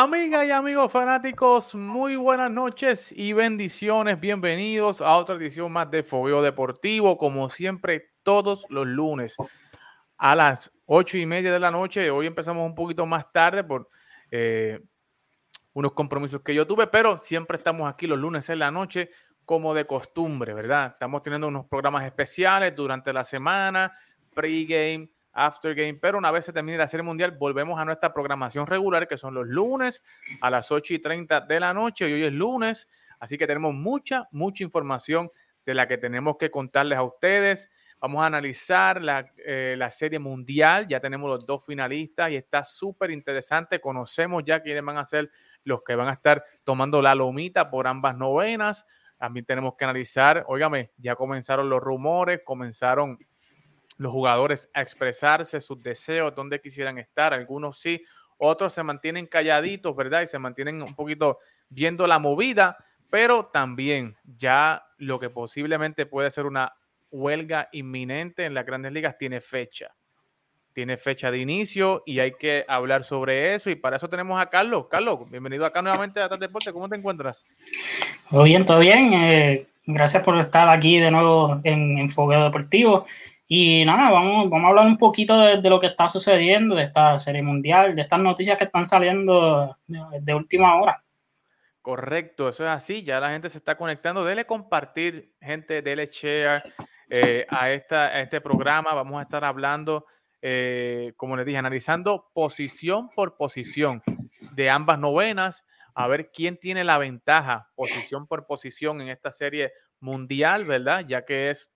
Amigas y amigos fanáticos, muy buenas noches y bendiciones. Bienvenidos a otra edición más de Fogueo Deportivo, como siempre, todos los lunes a las ocho y media de la noche. Hoy empezamos un poquito más tarde por eh, unos compromisos que yo tuve, pero siempre estamos aquí los lunes en la noche, como de costumbre, ¿verdad? Estamos teniendo unos programas especiales durante la semana, pregame after game, pero una vez se termine la Serie Mundial, volvemos a nuestra programación regular, que son los lunes a las 8 y 30 de la noche, y hoy es lunes, así que tenemos mucha, mucha información de la que tenemos que contarles a ustedes. Vamos a analizar la, eh, la Serie Mundial, ya tenemos los dos finalistas y está súper interesante, conocemos ya quiénes van a ser los que van a estar tomando la lomita por ambas novenas. También tenemos que analizar, óigame, ya comenzaron los rumores, comenzaron los jugadores a expresarse sus deseos, dónde quisieran estar. Algunos sí, otros se mantienen calladitos, ¿verdad? Y se mantienen un poquito viendo la movida, pero también ya lo que posiblemente puede ser una huelga inminente en las grandes ligas tiene fecha. Tiene fecha de inicio y hay que hablar sobre eso. Y para eso tenemos a Carlos. Carlos, bienvenido acá nuevamente a Tal Deporte. ¿Cómo te encuentras? Todo bien, todo bien. Eh, gracias por estar aquí de nuevo en, en Deportivo. Y nada, vamos, vamos a hablar un poquito de, lo que está sucediendo, de esta serie mundial, de estas noticias que están saliendo de, última hora. Correcto, eso es así, ya la gente se está conectando. Dele compartir, gente, dele share eh, a, esta, a este programa. Vamos a estar hablando, eh, como les dije, analizando posición por posición de ambas novenas, a ver quién tiene la ventaja, posición por posición en esta serie mundial, ¿verdad? Ya que es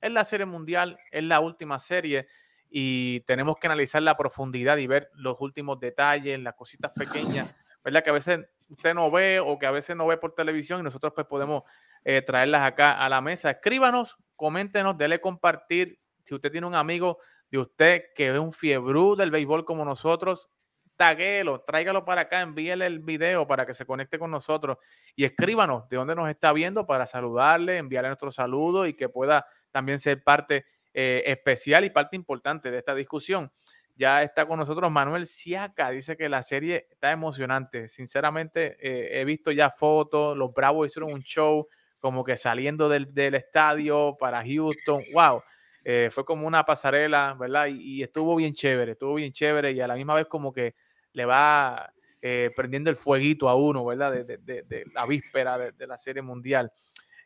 es la serie mundial, es la última serie y tenemos que analizar la profundidad y ver los últimos detalles, las cositas pequeñas, ¿verdad? Que a veces usted no ve o que a veces no ve por televisión y nosotros pues podemos eh, traerlas acá a la mesa. Escríbanos, coméntenos, dele compartir. Si usted tiene un amigo de usted que es un fiebrú del béisbol como nosotros, taguelo, tráigalo para acá, envíele el video para que se conecte con nosotros y escríbanos de dónde nos está viendo para saludarle, enviarle nuestro saludo y que pueda también ser parte eh, especial y parte importante de esta discusión. Ya está con nosotros Manuel Siaca, dice que la serie está emocionante. Sinceramente, eh, he visto ya fotos, los Bravos hicieron un show como que saliendo del, estadio para Houston. ¡Wow! Eh, fue como una pasarela, ¿verdad? Y, estuvo bien chévere, estuvo bien chévere y a la misma vez como que le va prendiendo el fueguito a uno, ¿verdad? De, la víspera de, la serie mundial.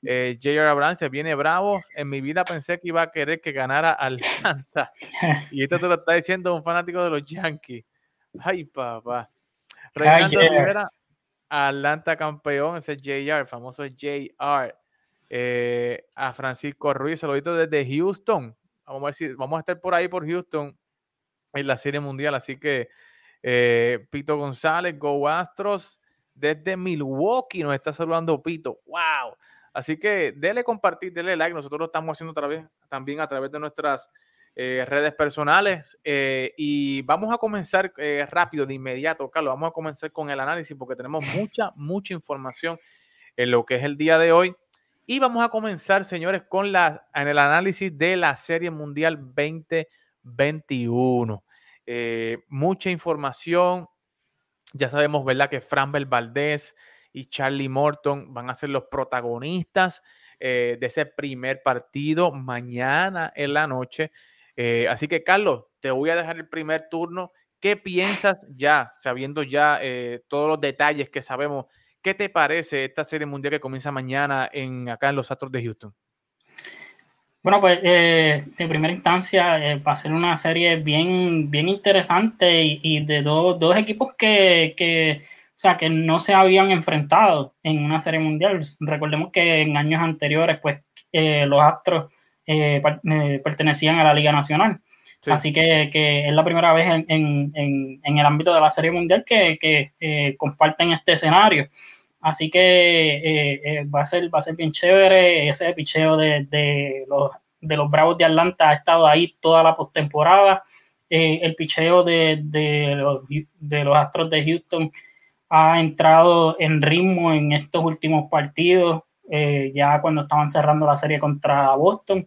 Eh, J.R. Abrams se viene bravo. En mi vida pensé que iba a querer que ganara Atlanta. y esto te lo está diciendo un fanático de los Yankees. Ay, papá. Reinaldo Rivera, Atlanta campeón, ese es JR, famoso JR. Eh, a Francisco Ruiz, saludito desde Houston. Vamos a ver si vamos a estar por ahí por Houston en la Serie Mundial. Así que eh, Pito González, Go Astros, desde Milwaukee nos está saludando Pito. ¡Wow! Así que dele compartir, dele like. Nosotros lo estamos haciendo otra vez, también a través de nuestras eh, redes personales. Eh, y vamos a comenzar eh, rápido, de inmediato, Carlos. Vamos a comenzar con el análisis porque tenemos mucha, mucha información en lo que es el día de hoy. Y vamos a comenzar, señores, con la, en el análisis de la Serie Mundial 2021. mucha información. Ya sabemos, ¿verdad? Que Fran Valdés y Charlie Morton van a ser los protagonistas eh, de ese primer partido mañana en la noche. Eh, así que, Carlos, te voy a dejar el primer turno. ¿Qué piensas ya, sabiendo ya eh, todos los detalles que sabemos? ¿Qué te parece esta serie mundial que comienza mañana en, acá en los Astros de Houston? Bueno, pues en primera instancia va a ser una serie bien, bien interesante y, de dos equipos que, sea, que no se habían enfrentado en una serie mundial. Recordemos que en años anteriores, pues, eh, los Astros eh, eh, pertenecían a la Liga Nacional. Así que, que, es la primera vez en, en, en, el ámbito de la serie mundial que, que comparten este escenario. Así que va, a ser, va a ser bien chévere. Ese picheo de, de, los, de los Bravos de Atlanta ha estado ahí toda la postemporada. el picheo de, de, los, de los Astros de Houston ha entrado en ritmo en estos últimos partidos, eh, ya cuando estaban cerrando la serie contra Boston.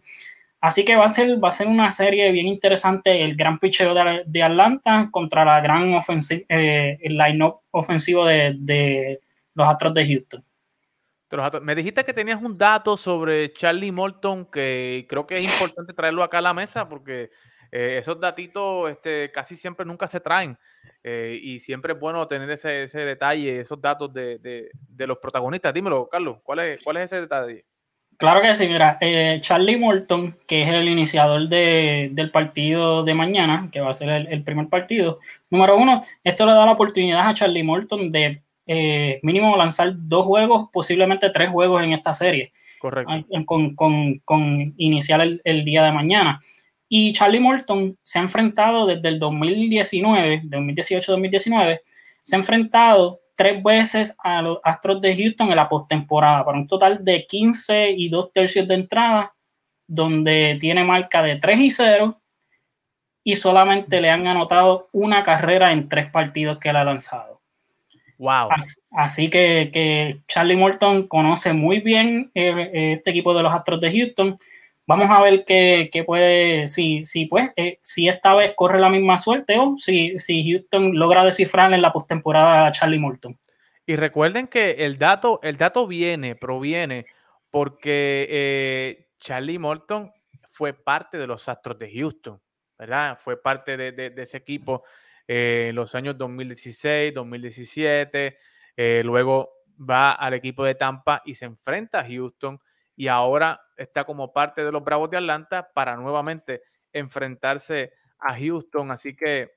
Así que va a ser, va a ser una serie bien interesante el gran picheo de, Atlanta contra la gran ofensiva, eh, el line-up ofensivo de, los Astros de Houston. Me dijiste que tenías un dato sobre Charlie Morton que creo que es importante traerlo acá a la mesa porque eh, esos datitos este, casi siempre nunca se traen eh, y siempre es bueno tener ese, ese detalle, esos datos de, de, los protagonistas. Dímelo, Carlos, ¿cuál es, cuál es ese detalle? Claro que sí, mira, eh, Charlie Morton, que es el iniciador del partido de mañana, que va a ser el, primer partido, número uno, esto le da la oportunidad a Charlie Morton de eh, mínimo lanzar dos juegos, posiblemente tres juegos en esta serie. Correcto. Con, con, con iniciar el, el, día de mañana. Y Charlie Morton se ha enfrentado desde el 2019, 2018-2019, se ha enfrentado tres veces a los Astros de Houston en la postemporada, para un total de 15 y dos tercios de entrada, donde tiene marca de 3 y 0 y solamente le han anotado una carrera en tres partidos que él ha lanzado. Wow. Así, que, Charlie Morton conoce muy bien eh, este equipo de los Astros de Houston. Vamos a ver qué, puede, si, si pues, eh, si esta vez corre la misma suerte o si, si Houston logra descifrar en la postemporada a Charlie Morton. Y recuerden que el dato, el dato viene, proviene, porque eh, Charlie Morton fue parte de los Astros de Houston, ¿verdad? Fue parte de, ese equipo eh, en los años 2016, 2017, luego va al equipo de Tampa y se enfrenta a Houston y ahora está como parte de los Bravos de Atlanta para nuevamente enfrentarse a Houston. Así que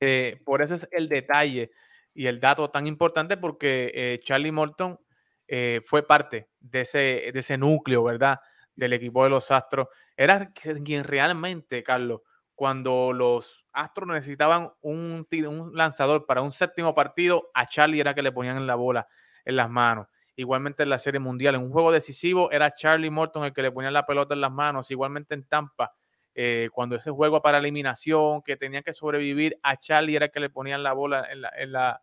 eh, por eso es el detalle y el dato tan importante porque eh, Charlie Morton eh, fue parte de ese, de ese núcleo, ¿verdad? Del equipo de los Astros. Era quien realmente, Carlos, cuando los Astros necesitaban un, un lanzador para un séptimo partido, a Charlie era que le ponían la bola en las manos. Igualmente en la Serie Mundial, en un juego decisivo, era Charlie Morton el que le ponía la pelota en las manos. Igualmente en Tampa, eh, cuando ese juego para eliminación, que tenían que sobrevivir, a Charlie era el que le ponían la bola en la,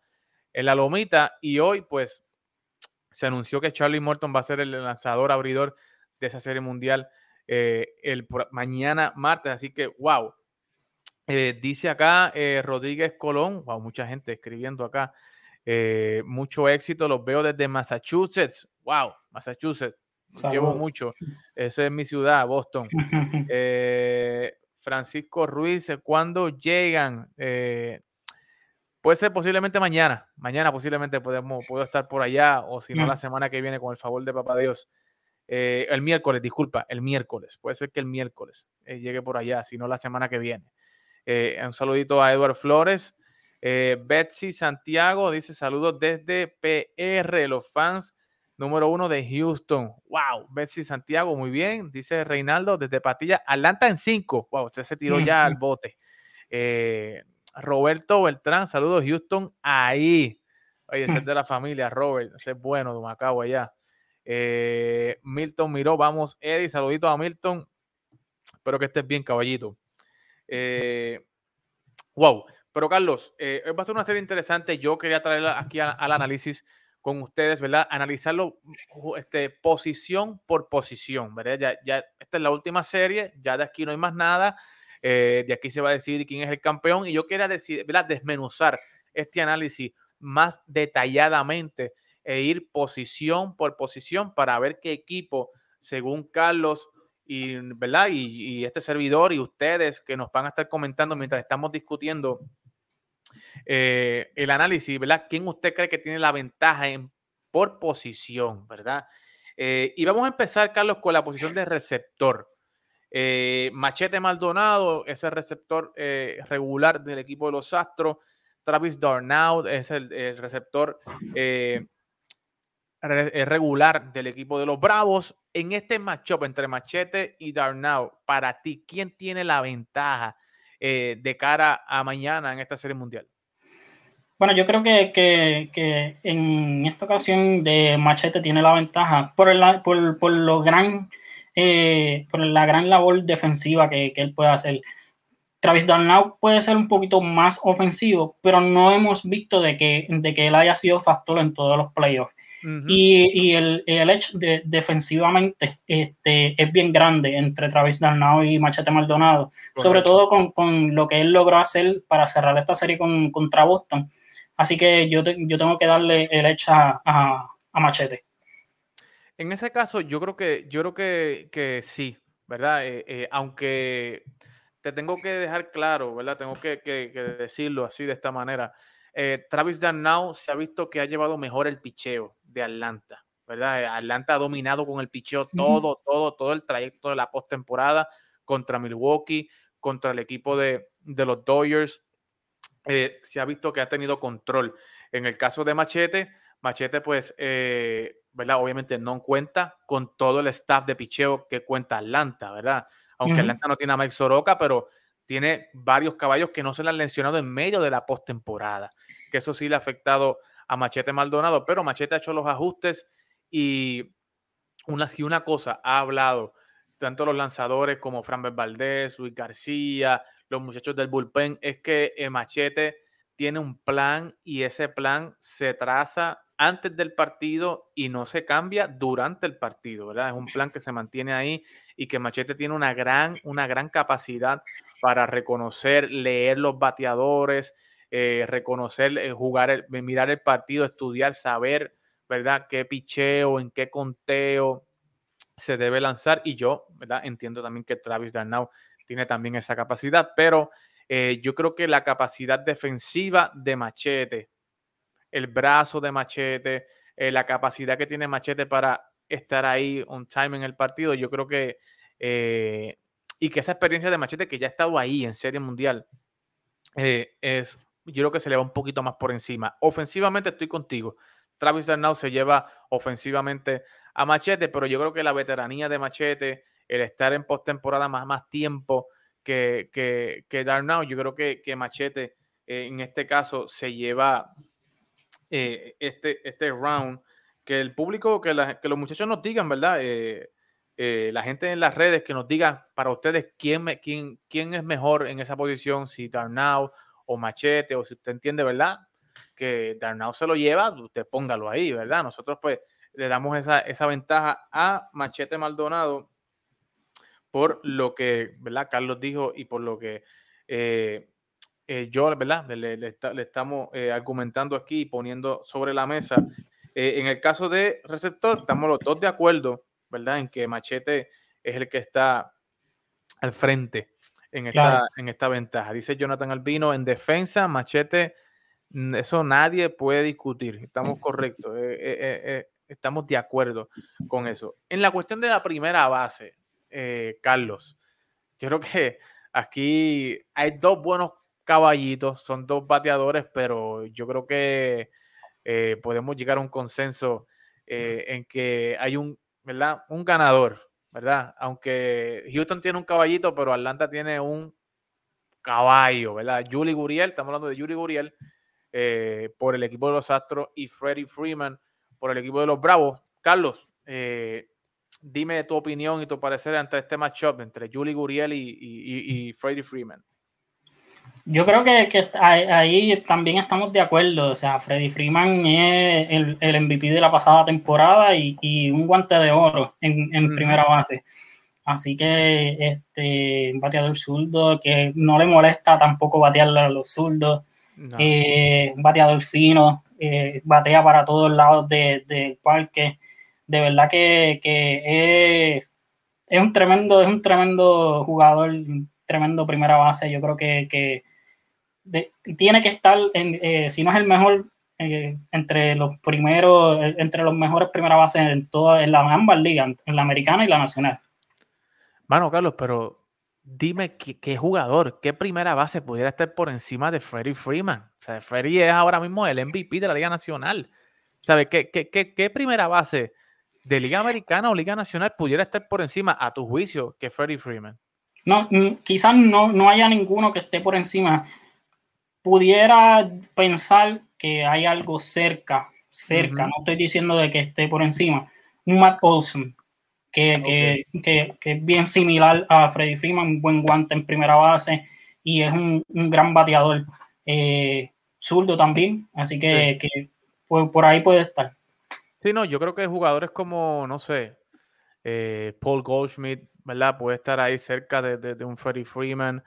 en la, lomita. Y hoy, pues, se anunció que Charlie Morton va a ser el lanzador abridor de esa Serie Mundial eh, el mañana martes. Así que, wow. Eh, dice acá Rodríguez Colón, wow, mucha gente escribiendo acá. Eh, mucho éxito, los veo desde Massachusetts. Wow, Massachusetts. Llevo mucho. Esa es mi ciudad, Boston. Eh, Francisco Ruiz, ¿cuándo llegan? Eh, puede ser posiblemente mañana. Mañana posiblemente podemos, puedo estar por allá o si no la semana que viene con el favor de Papá Dios. el miércoles, disculpa, el miércoles. Puede ser que el miércoles llegue por allá, si no la semana que viene. un saludito a Edward Flores. Eh, Betsy Santiago dice saludos desde PR, los fans número uno de Houston. Wow, Betsy Santiago, muy bien. Dice Reinaldo desde Patilla, Atlanta en cinco. Wow, usted se tiró ya al bote. Eh, Roberto Beltrán, saludos Houston ahí. Oye, ese es de la familia, Robert, ese es bueno de Macao allá. Eh, Milton Miró, vamos, Eddie, saludito a Milton. Espero que estés bien, caballito. wow, pero Carlos, eh, va a ser una serie interesante. Yo quería traerla aquí al análisis con ustedes, ¿verdad? Analizarlo este, posición por posición, ¿verdad? Ya, ya, esta es la última serie, ya de aquí no hay más nada. Eh, de aquí se va a decidir quién es el campeón. Y yo quería decir, ¿verdad? desmenuzar este análisis más detalladamente e ir posición por posición para ver qué equipo, según Carlos, y, ¿verdad? Y, este servidor y ustedes que nos van a estar comentando mientras estamos discutiendo eh, el análisis, ¿verdad? ¿Quién usted cree que tiene la ventaja en, por posición, ¿verdad? Eh, y vamos a empezar, Carlos, con la posición de receptor. Eh, Machete Maldonado es el receptor regular del equipo de los Astros. Travis Darnaud es el, receptor regular del equipo de los Bravos. En este matchup entre Machete y Darnaud, para ti, ¿quién tiene la ventaja de cara a mañana en esta serie mundial? Bueno, yo creo que, en esta ocasión de Machete tiene la ventaja por, el, por, por lo gran, eh, por la gran labor defensiva que, él puede hacer. Travis Darnau puede ser un poquito más ofensivo, pero no hemos visto de que, de que él haya sido factor en todos los playoffs. Y, el, el edge de, defensivamente este, es bien grande entre Travis Darnau y Machete Maldonado, sobre todo con, lo que él logró hacer para cerrar esta serie con, contra Boston. Así que yo, yo tengo que darle el edge a, Machete. En ese caso, yo creo que, yo creo que, sí, ¿verdad? Eh, eh, aunque te tengo que dejar claro, ¿verdad? Tengo que, decirlo así de esta manera. Eh, Travis Darnau se ha visto que ha llevado mejor el picheo de Atlanta, ¿verdad? Eh, Atlanta ha dominado con el picheo todo, todo, todo el trayecto de la postemporada contra Milwaukee, contra el equipo de, los Dodgers. Eh, se ha visto que ha tenido control. En el caso de Machete, Machete, pues, ¿verdad? Obviamente no cuenta con todo el staff de picheo que cuenta Atlanta, ¿verdad? Aunque Atlanta no tiene a Mike Soroka, pero tiene varios caballos que no se le han lesionado en medio de la postemporada. Que eso sí le ha afectado a Machete Maldonado, pero Machete ha hecho los ajustes y una, si una cosa ha hablado tanto los lanzadores como Fran Valdés, Luis García, los muchachos del bullpen, es que eh, Machete tiene un plan y ese plan se traza antes del partido y no se cambia durante el partido, ¿verdad? Es un plan que se mantiene ahí y que Machete tiene una gran, una gran capacidad para reconocer, leer los bateadores, eh, reconocer, eh, jugar, mirar el partido, estudiar, saber, ¿verdad? Qué picheo, en qué conteo se debe lanzar. Y yo, ¿verdad? Entiendo también que Travis Darnau tiene también esa capacidad, pero eh, yo creo que la capacidad defensiva de Machete, el brazo de Machete, la capacidad que tiene Machete para estar ahí on time en el partido, yo creo que y que esa experiencia de Machete que ya ha estado ahí en Serie Mundial es yo creo que se le va un poquito más por encima. Ofensivamente estoy contigo. Travis Darnau se lleva ofensivamente a Machete, pero yo creo que la veteranía de Machete, el estar en postemporada más, más tiempo que, que, que Darnau, yo creo que, que Machete eh, en este caso se lleva eh, este, este round. Que el público, que, los muchachos nos digan, ¿verdad? Eh, la gente en las redes que nos diga para ustedes quién, quién, quién es mejor en esa posición, si Darnau o Machete, o si usted entiende, ¿verdad? Que Darnau se lo lleva, usted póngalo ahí, ¿verdad? Nosotros pues le damos esa, esa ventaja a Machete Maldonado por lo que, ¿verdad? Carlos dijo y por lo que eh, eh, yo, ¿verdad? Le, estamos eh, argumentando aquí y poniendo sobre la mesa. en el caso de receptor, estamos los dos de acuerdo, ¿verdad? En que Machete es el que está al frente en esta, en esta ventaja. Dice Jonathan Albino, en defensa, Machete, eso nadie puede discutir. Estamos correctos, eh, eh, eh, estamos de acuerdo con eso. En la cuestión de la primera base, Carlos, yo creo que aquí hay dos buenos caballitos, son dos bateadores, pero yo creo que podemos llegar a un consenso en que hay un, ¿verdad? un ganador ¿verdad? Aunque Houston tiene un caballito, pero Atlanta tiene un caballo, ¿verdad? Julie Guriel, estamos hablando de Julie Guriel eh, por el equipo de los Astros y Freddie Freeman por el equipo de los Bravos. Carlos, eh, dime tu opinión y tu parecer ante este matchup entre Julie Guriel y, y, Freddie Freeman. Yo creo que, ahí también estamos de acuerdo. O sea, Freddie Freeman es el, el MVP de la pasada temporada y, un guante de oro en, primera base. Así que este un bateador zurdo que no le molesta tampoco batearle a los zurdos. Eh, un bateador fino, eh, batea para todos lados del parque. De verdad que, es, un tremendo, es un tremendo jugador, tremendo primera base. Yo creo que tiene que estar, en, eh, si no es el mejor, eh, entre los primeros, eh, entre los mejores primera bases en todas, en las ambas ligas, en la americana y la nacional. Bueno, Carlos, pero dime qué, jugador, qué primera base pudiera estar por encima de Freddie Freeman. O sea, Freddie es ahora mismo el MVP de la Liga Nacional. ¿Sabes qué, qué, qué, primera base de Liga Americana o Liga Nacional pudiera estar por encima, a tu juicio, que Freddie Freeman? No, quizás no, no haya ninguno que esté por encima pudiera pensar que hay algo cerca, cerca, no estoy diciendo de que esté por encima, un Matt Olson, que, es bien similar a Freddy Freeman, un buen guante en primera base y es un, gran bateador, eh, zurdo también, así que, por, ahí puede estar. Sí, no, yo creo que jugadores como, no sé, eh, Paul Goldschmidt, ¿verdad? Puede estar ahí cerca de, un Freddie Freeman,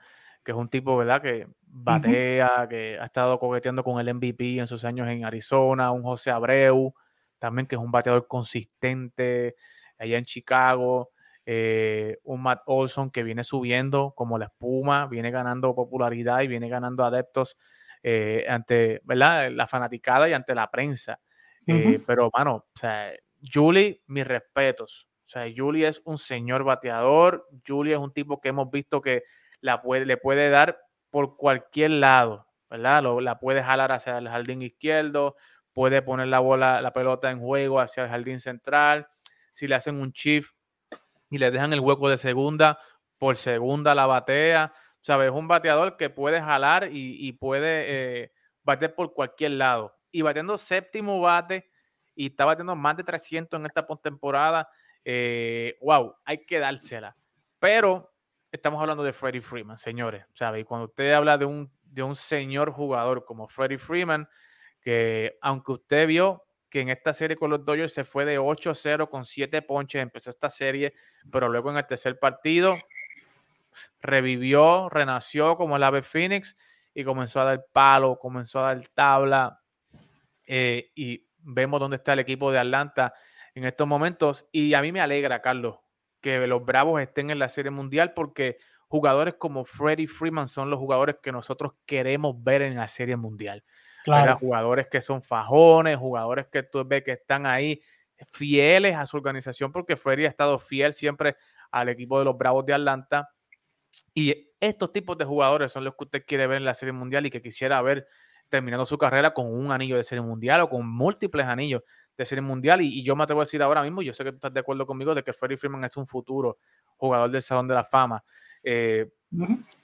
que es un tipo, ¿verdad? Que batea, que ha estado coqueteando con el MVP en sus años en Arizona, un José Abreu, también que es un bateador consistente allá en Chicago, eh, un Matt Olson que viene subiendo como la espuma, viene ganando popularidad y viene ganando adeptos eh, ante ¿verdad? la fanaticada y ante la prensa. Eh, pero, mano, o sea, Julie, mis respetos. O sea, Julie es un señor bateador. Julie es un tipo que hemos visto que la puede, le puede dar por cualquier lado, ¿verdad? La puede jalar hacia el jardín izquierdo, puede poner la bola, la pelota en juego hacia el jardín central. Si le hacen un shift y le dejan el hueco de segunda, por segunda la batea. ¿Sabes? Es un bateador que puede jalar y, puede eh, bater por cualquier lado. Y batiendo séptimo bate y está batiendo más de 300 en esta postemporada. Eh, wow, hay que dársela. Pero estamos hablando de Freddie Freeman, señores. ¿Sabes? Y cuando usted habla de un, de un señor jugador como Freddie Freeman, que aunque usted vio que en esta serie con los Dodgers se fue de 8-0 con 7 ponches, empezó esta serie, pero luego en el tercer partido revivió, renació como el ave Phoenix y comenzó a dar palo, comenzó a dar tabla eh, y vemos dónde está el equipo de Atlanta en estos momentos y a mí me alegra, Carlos, que los Bravos estén en la Serie Mundial porque jugadores como Freddie Freeman son los jugadores que nosotros queremos ver en la Serie Mundial. Jugadores que son fajones, jugadores que tú ves que están ahí fieles a su organización, porque Freddy ha estado fiel siempre al equipo de los Bravos de Atlanta. Y estos tipos de jugadores son los que usted quiere ver en la Serie Mundial y que quisiera ver terminando su carrera con un anillo de Serie Mundial o con múltiples anillos de Serie Mundial. Y, yo me atrevo a decir ahora mismo, yo sé que tú estás de acuerdo conmigo de que Freddie Freeman es un futuro jugador del Salón de la Fama. Eh,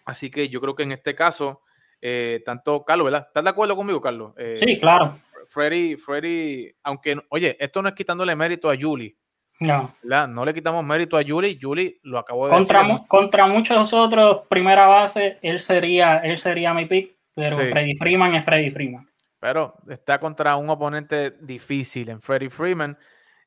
así que yo creo que en este caso eh, tanto Carlos, ¿verdad? ¿Estás de acuerdo conmigo, Carlos? Eh, sí, claro. Freddy, Freddy, aunque, oye, esto no es quitándole mérito a Julie. No. ¿verdad? No le quitamos mérito a Julie. Julie lo acabó de contra, decir. Contra muchos otros, primera base, él sería, él sería mi pick, pero Freddy Freeman es Freddy Freeman. Pero está contra un oponente difícil en Freddy Freeman.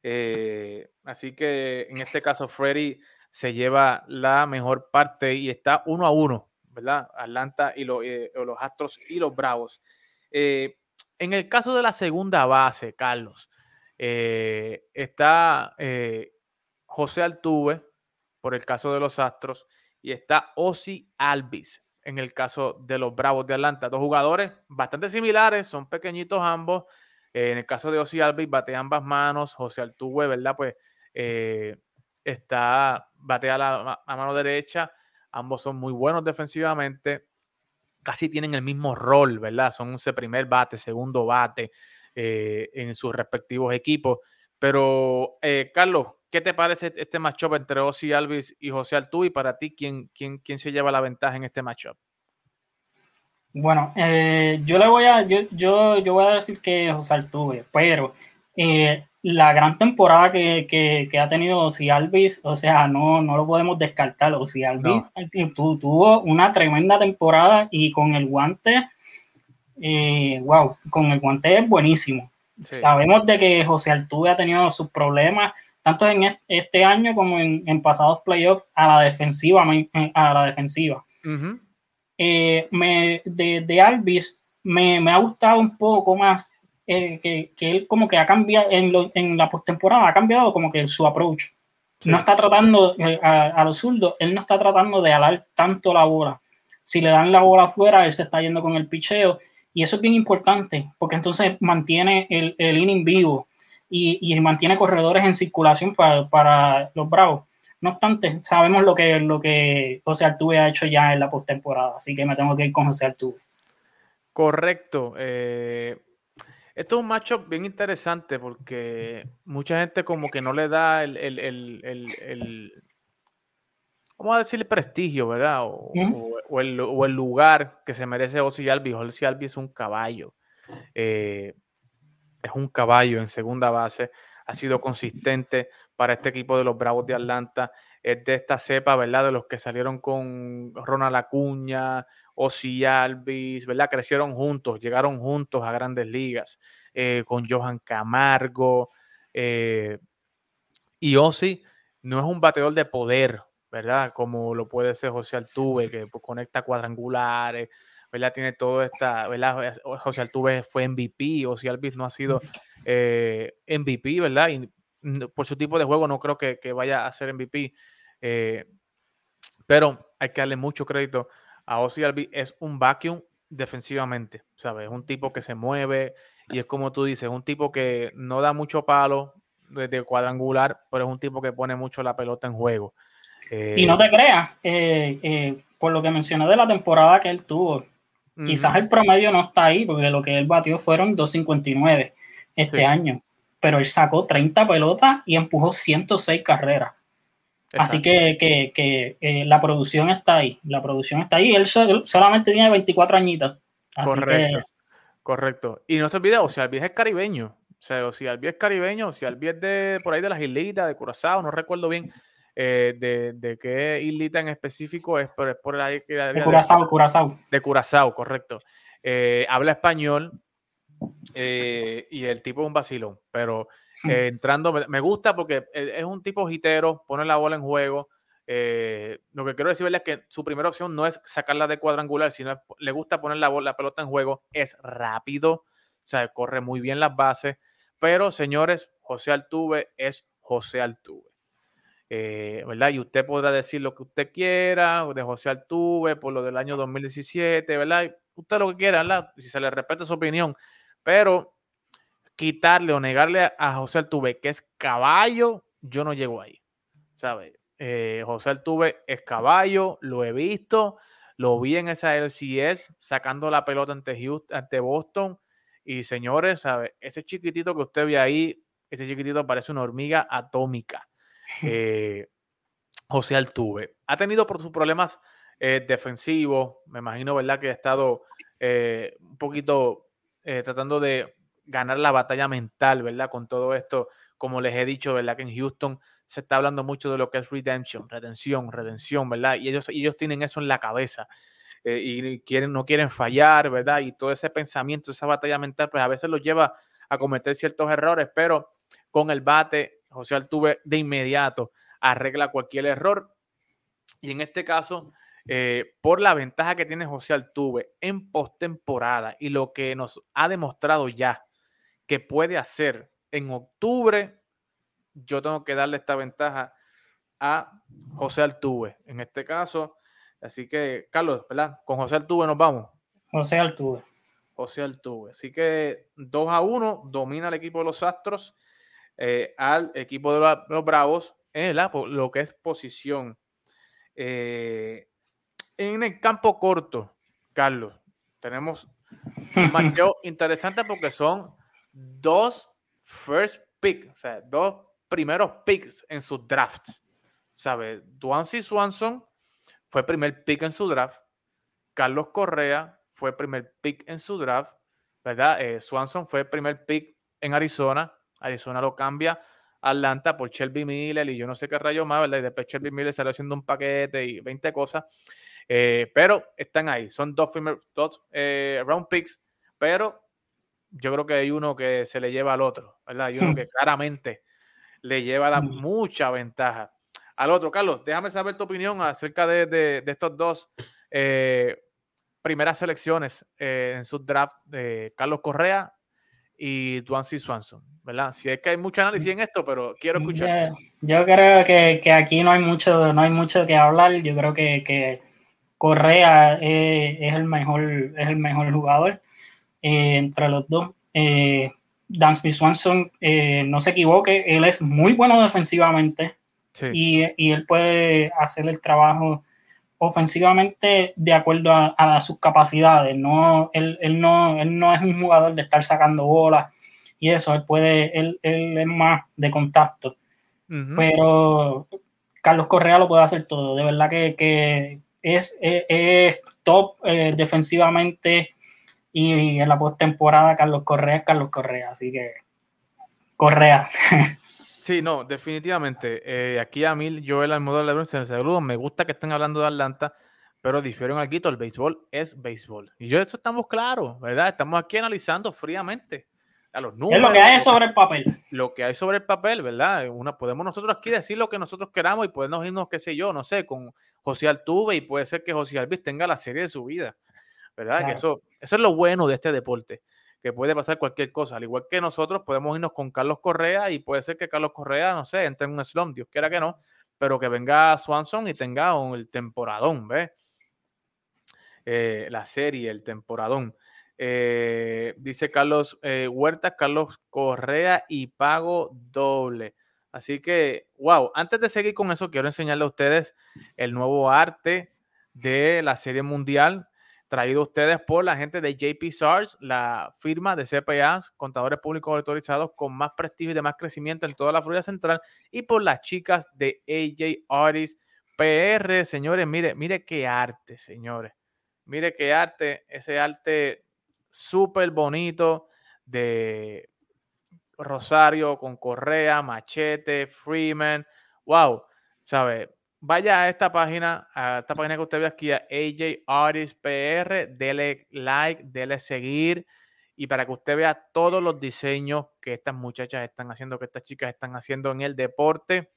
Eh, así que en este caso, Freddy se lleva la mejor parte y está uno a uno ¿verdad? Atlanta y eh, los Astros y los Bravos. Eh, en el caso de la segunda base, Carlos, está José Altuve por el caso de los Astros y está Ozzy Alvis en el caso de los Bravos de Atlanta. Dos jugadores bastante similares, son pequeñitos ambos. en el caso de Ozzy Alvis, batea ambas manos. José Altuve, ¿verdad? Pues está, batea la, la mano derecha Ambos son muy buenos defensivamente. Casi tienen el mismo rol, ¿verdad? Son ese primer bate, segundo bate eh, en sus respectivos equipos. Pero, eh, Carlos, ¿qué te parece este matchup entre Ozzy Alvis y José Altuve? Y para ti, ¿quién, quién, quién se lleva la ventaja en este matchup? Bueno, eh, yo le voy a, yo, yo, yo, voy a decir que José Altuve, pero la gran temporada que, ha tenido Ozzy Alvis, o sea, no, no lo podemos descartar. Ozzy Alvis tuvo una tremenda temporada y con el guante, eh, wow, con el guante es buenísimo. Sabemos de que José Altuve ha tenido sus problemas, tanto en este año como en, pasados playoffs, a la defensiva. A la defensiva. Eh, me, de, Alvis me, me ha gustado un poco más eh, que, que, él como que ha cambiado en, en la postemporada, ha cambiado como que su approach. No está tratando eh, a, los zurdos, él no está tratando de alar tanto la bola. Si le dan la bola afuera, él se está yendo con el picheo. Y eso es bien importante, porque entonces mantiene el, el inning vivo y, y, mantiene corredores en circulación para, para, los Bravos. No obstante, sabemos lo que, lo que José Altuve ha hecho ya en la postemporada, así que me tengo que ir con José Altuve. Correcto. Eh, esto es un matchup bien interesante porque mucha gente como que no le da el, el, vamos a decir, el prestigio, ¿verdad? O, o, el, o, el, lugar que se merece Ozzy Albi. Ozzy Albi es un caballo. Eh, es un caballo en segunda base. Ha sido consistente para este equipo de los Bravos de Atlanta. Es de esta cepa, ¿verdad? De los que salieron con Ronald Acuña, Ozzy Alvis, ¿verdad? Crecieron juntos, llegaron juntos a grandes ligas, eh, con Johan Camargo, Eh, y Ozzy no es un bateador de poder, ¿verdad? Como lo puede ser José Altuve, que pues, conecta cuadrangulares, ¿verdad? Tiene todo esta, ¿verdad? José Altuve fue MVP, Ozzy Alvis no ha sido eh, MVP, ¿verdad? Y por su tipo de juego no creo que, vaya a ser MVP. Eh, pero hay que darle mucho crédito a Ozzy Alvis. Es un vacuum defensivamente, ¿sabes? Es un tipo que se mueve y es como tú dices, un tipo que no da mucho palo desde cuadrangular, pero es un tipo que pone mucho la pelota en juego. Y no te eh, creas, eh, por lo que mencioné de la temporada que él tuvo, quizás el promedio no está ahí, porque lo que él batió fueron 259 este año, pero él sacó 30 pelotas y empujó 106 carreras. Así que, eh, la producción está ahí, la producción está ahí. Él, solamente tiene 24 añitos. correcto, correcto. Y no se olvide, o sea, el viejo es caribeño. O sea, o si Albi es caribeño, o si Albi es de por ahí de las islitas, de Curazao, no recuerdo bien eh, de, de, qué islita en específico es, pero es por ahí. De Curazao, Curazao. De Curazao, correcto. Eh, habla español y el tipo es un vacilón, pero Hmm. Eh, entrando, me, gusta porque es un tipo jitero, pone la bola en juego. Eh, lo que quiero decirle es que su primera opción no es sacarla de cuadrangular, sino le gusta poner la, bola, la pelota en juego. Es rápido, o sea, corre muy bien las bases. Pero, señores, José Altuve es José Altuve. Eh, ¿verdad? Y usted podrá decir lo que usted quiera de José Altuve por lo del año 2017, ¿verdad? Usted lo que quiera. Si se le respeta su opinión. Pero quitarle o negarle a José Altuve que es caballo, yo no llego ahí. ¿Sabes? Eh, José Altuve es caballo, lo he visto, lo vi en esa LCS sacando la pelota ante, Houston, ante Boston. Y señores, ¿sabe? ese chiquitito que usted ve ahí, ese chiquitito parece una hormiga atómica. Eh, José Altuve ha tenido por sus problemas eh, defensivos, me imagino, ¿verdad? Que ha estado un poquito tratando de ganar la batalla mental, ¿verdad? Con todo esto, como les he dicho, ¿verdad? Que en Houston se está hablando mucho de lo que es redemption, redención, redención, ¿verdad? Y ellos, ellos tienen eso en la cabeza eh, y quieren, no quieren fallar, ¿verdad? Y todo ese pensamiento, esa batalla mental, pues a veces los lleva a cometer ciertos errores, pero con el bate, José Altuve de inmediato arregla cualquier error. Y en este caso, eh, por la ventaja que tiene José Altuve en postemporada y lo que nos ha demostrado ya que puede hacer en octubre, yo tengo que darle esta ventaja a José Altuve. En este caso, así que, Carlos, ¿verdad? Con José Altuve nos vamos. José Altuve. José Altuve. Así que 2 a 1 domina el equipo de los Astros eh, al equipo de los, Bravos en lo que es posición. Eh, en el campo corto, Carlos, tenemos un mateo interesante porque son dos first pick, o sea, dos primeros picks en sus drafts. ¿Sabes? Duancy Swanson fue primer pick en su draft. Carlos Correa fue primer pick en su draft. ¿Verdad? Eh, Swanson fue primer pick en Arizona. Arizona lo cambia a Atlanta por Shelby Miller y yo no sé qué rayo más, ¿verdad? Y después Shelby Miller salió haciendo un paquete y 20 cosas. Eh, pero están ahí. Son dos, dos eh, round picks, pero yo creo que hay uno que se le lleva al otro, ¿verdad? Hay uno hmm. que claramente le lleva la, hmm. mucha ventaja al otro. Carlos, déjame saber tu opinión acerca de, estos dos eh, primeras selecciones eh, en su draft de Carlos Correa y Duancy Swanson, ¿verdad? Si es que hay mucho análisis en esto, pero quiero escuchar. Yo, creo que, aquí no hay mucho, no hay mucho que hablar. Yo creo que, Correa es, el mejor, es el mejor jugador. Eh, entre los dos. Eh, Dansby Swanson, eh, no se equivoque, él es muy bueno defensivamente y, él puede hacer el trabajo ofensivamente de acuerdo a, sus capacidades. No él, no, él no es un jugador de estar sacando bolas y eso, él puede, él, es más de contacto. Pero Carlos Correa lo puede hacer todo, de verdad que, es, es, top defensivamente y en la postemporada, Carlos Correa, Carlos Correa. Así que, Correa. Sí, no, definitivamente. Eh, aquí a mí, Joel Almodóvar Lebron, se saludo. Me gusta que estén hablando de Atlanta, pero difieren algo. El béisbol es béisbol. Y yo, esto estamos claros, ¿verdad? Estamos aquí analizando fríamente. Los números, es lo que hay sobre el papel. Lo que hay sobre el papel, ¿verdad? Una, podemos nosotros aquí decir lo que nosotros queramos y podemos irnos, qué sé yo, no sé, con José Altuve y puede ser que José Alvis tenga la serie de su vida, ¿verdad? Que eso, eso es lo bueno de este deporte, que puede pasar cualquier cosa. Al igual que nosotros podemos irnos con Carlos Correa y puede ser que Carlos Correa, no sé, entre en un slump, Dios quiera que no, pero que venga Swanson y tenga un, el temporadón, ¿ves? Eh, la serie, el temporadón. Eh, dice Carlos eh, Huerta, Carlos Correa y pago doble. Así que, wow, antes de seguir con eso, quiero enseñarle a ustedes el nuevo arte de la serie mundial traído a ustedes por la gente de JP SARS, la firma de CPAs, contadores públicos autorizados con más prestigio y de más crecimiento en toda la Florida Central, y por las chicas de AJ Artist PR. Señores, mire, mire qué arte, señores. Mire qué arte, ese arte súper bonito de Rosario con Correa, Machete, Freeman. Wow, ¿sabe? Vaya a esta página, a esta página que usted ve aquí, a AJ Artist PR, dele like, dele seguir y para que usted vea todos los diseños que estas muchachas están haciendo, que estas chicas están haciendo en el deporte.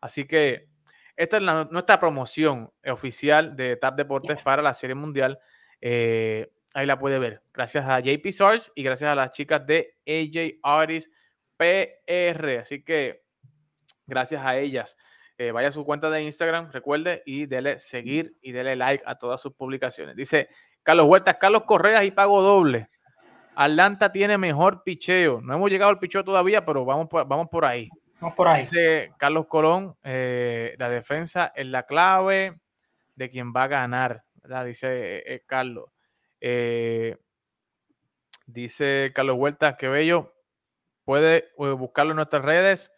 Así que esta es nuestra promoción oficial de TAP Deportes para la Serie Mundial. Eh, ahí la puede ver. Gracias a JP Source y gracias a las chicas de AJ Artist PR. Así que gracias a ellas. Eh, vaya a su cuenta de Instagram, recuerde, y dele seguir y dele like a todas sus publicaciones. Dice Carlos Huertas, Carlos Correas y pago doble. Atlanta tiene mejor picheo. No hemos llegado al picheo todavía, pero vamos por, vamos por ahí. Vamos por ahí. Dice Carlos Colón, eh, la defensa es la clave de quien va a ganar, Dice eh, Carlos. Dice Carlos Huerta, qué bello. Puede buscarlo en nuestras redes,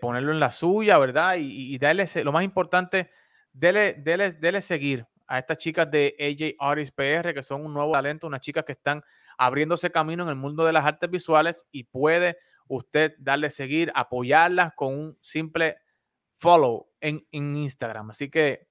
ponerlo en la suya, ¿verdad? Y, darle, lo más importante, dele, dele, dele seguir a estas chicas de AJ Artist PR, que son un nuevo talento, unas chicas que están abriéndose camino en el mundo de las artes visuales y puede usted darle seguir, apoyarlas con un simple follow en, Instagram. Así que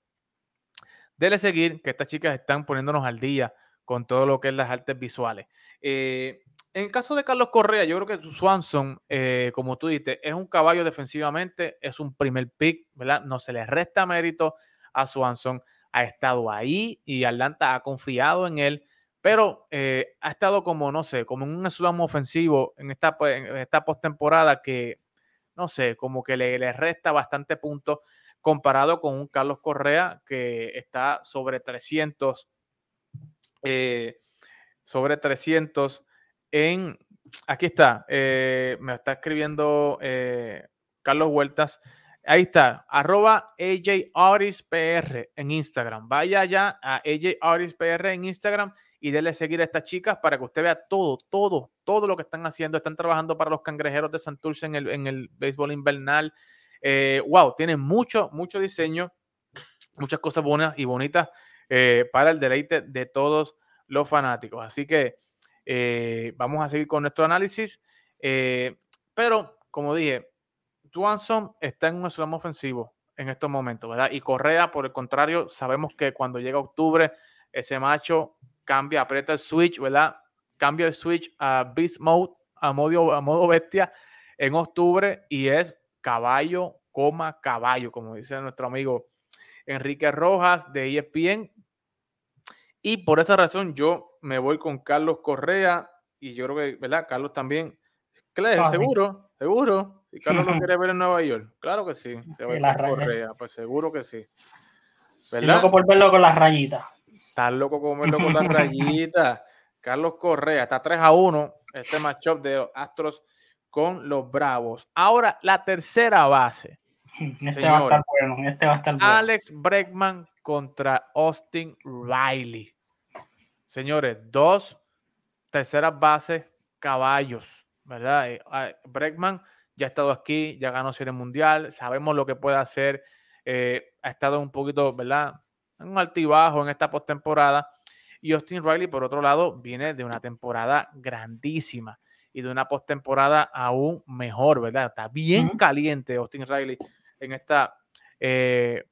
dele seguir, que estas chicas están poniéndonos al día con todo lo que es las artes visuales. Eh, en el caso de Carlos Correa, yo creo que Swanson, eh, como tú dices, es un caballo defensivamente, es un primer pick, ¿verdad? No se le resta mérito a Swanson. Ha estado ahí y Atlanta ha confiado en él pero eh, ha estado como, no sé, como un slam ofensivo en esta, pues, en esta postemporada que, no sé, como que le, le resta bastante puntos comparado con un Carlos Correa que está sobre 300, eh, sobre 300 en, aquí está, eh, me está escribiendo Carlos Huertas, ahí está, arroba AJ PR en Instagram, vaya ya a AJ PR en Instagram y déle seguir a estas chicas para que usted vea todo, todo, todo lo que están haciendo. Están trabajando para los cangrejeros de Santurce en el, en el béisbol invernal. Eh, wow, tienen mucho, mucho diseño, muchas cosas buenas y bonitas eh, para el deleite de todos los fanáticos. Así que eh, vamos a seguir con nuestro análisis. pero, como dije, Tuanson está en un slam ofensivo en estos momentos, ¿verdad? Y Correa, por el contrario, sabemos que cuando llega octubre, ese macho cambia, aprieta el switch, ¿verdad? Cambia el switch a Beast Mode, a modo, a modo bestia en octubre y es caballo, coma caballo, como dice nuestro amigo Enrique Rojas de ESPN. Y por esa razón yo me voy con Carlos Correa y yo creo que, ¿verdad? Carlos también. Claro, seguro, seguro. Si Carlos lo quiere ver en Nueva York, claro que sí. Se va Correa, pues seguro que sí. ¿Verdad? Loco por verlo con las rayitas. Estás loco con verlo con las rayitas. Carlos Correa está 3 a 1. Este matchup de Astros con los Bravos. Ahora, la tercera base. Este va a estar bueno. Este va a estar bueno. Alex Bregman contra Austin Riley. Señores, dos terceras bases caballos, ¿verdad? Eh, ah, Bregman ya ha estado aquí, ya ganó Serie Mundial, sabemos lo que puede hacer. Eh, ha estado un poquito, ¿verdad? un altibajo en esta postemporada. Y Austin Riley, por otro lado, viene de una temporada grandísima y de una postemporada aún mejor, ¿verdad? Está bien caliente Austin Riley en esta eh,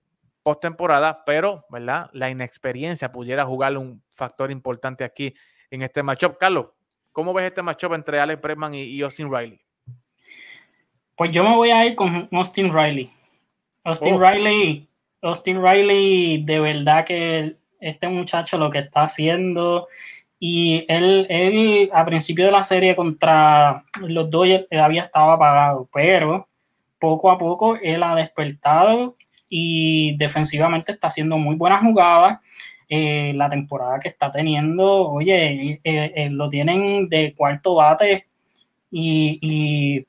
postemporada, pero, ¿verdad? La inexperiencia pudiera jugarle un factor importante aquí en este matchup. Carlos, ¿Cómo ves este matchup entre Alex Bregman y, Austin Riley? Pues yo me voy a ir con Austin Riley. Austin oh. Riley, Austin Riley, de verdad que este muchacho lo que está haciendo y él, él a principio de la serie contra los Dodgers había estado apagado, pero poco a poco él ha despertado y defensivamente está haciendo muy buenas jugadas. Eh, la temporada que está teniendo, oye, eh, eh, lo tienen de cuarto bate y,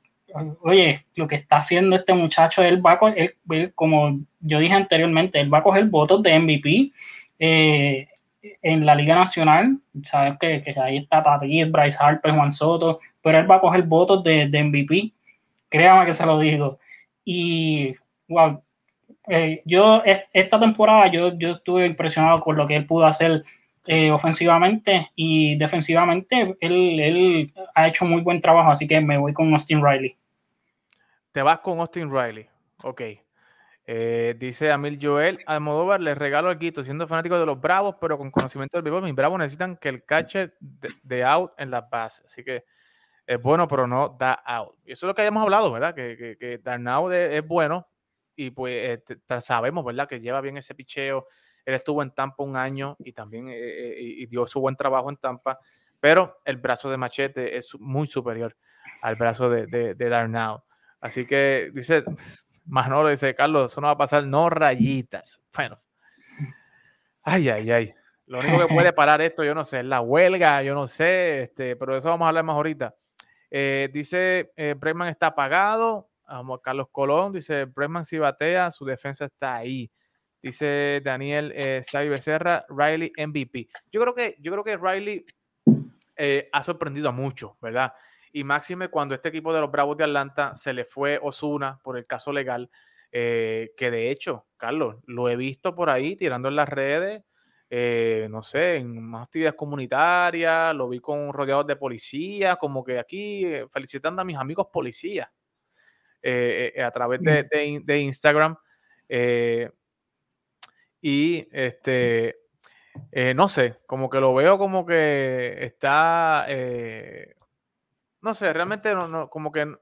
oye, lo que está haciendo este muchacho, él va a coger, como yo dije anteriormente, él va a coger votos de MVP en la Liga Nacional. Sabes que, ahí está Tati, Bryce Harper, Juan Soto, pero él va a coger votos de, de MVP. Créame que se lo digo. Y, wow, eh, yo esta temporada yo, yo estuve impresionado con lo que él pudo hacer eh, ofensivamente y defensivamente él, él, ha hecho muy buen trabajo, así que me voy con Austin Riley. Te vas con Austin Riley, ok. Eh, dice Amil Joel, Almodóvar le regalo el quito, siendo fanático de los Bravos, pero con conocimiento del béisbol, mis Bravos necesitan que el catcher de, out en la base, así que es bueno, pero no da out. Y eso es lo que habíamos hablado, ¿verdad? Que, que, que dar out es bueno, y pues eh, sabemos, ¿verdad? Que lleva bien ese picheo. Él estuvo en Tampa un año y también eh, eh, y dio su buen trabajo en Tampa, pero el brazo de Machete es muy superior al brazo de, de, de Darnau. Así que dice Manolo, dice Carlos, eso no va a pasar, no rayitas. Bueno, ay, ay, ay. Lo único que puede parar esto, yo no sé, es la huelga, yo no sé, este, pero de eso vamos a hablar más ahorita. dice, eh, está apagado, Vamos, Carlos Colón dice, Bregman si batea, su defensa está ahí. Dice Daniel eh, Becerra, Riley MVP. Yo creo que, yo creo que Riley eh, ha sorprendido a muchos, ¿verdad? Y máxime cuando este equipo de los Bravos de Atlanta se le fue Osuna por el caso legal, eh, que de hecho, Carlos, lo he visto por ahí tirando en las redes, eh, no sé, en más actividades comunitarias, lo vi con rodeados de policía, como que aquí felicitando a mis amigos policías. Eh, eh, a través de, de, Instagram. Eh, y este, no sé, como que lo veo como que está, no sé, realmente no, como que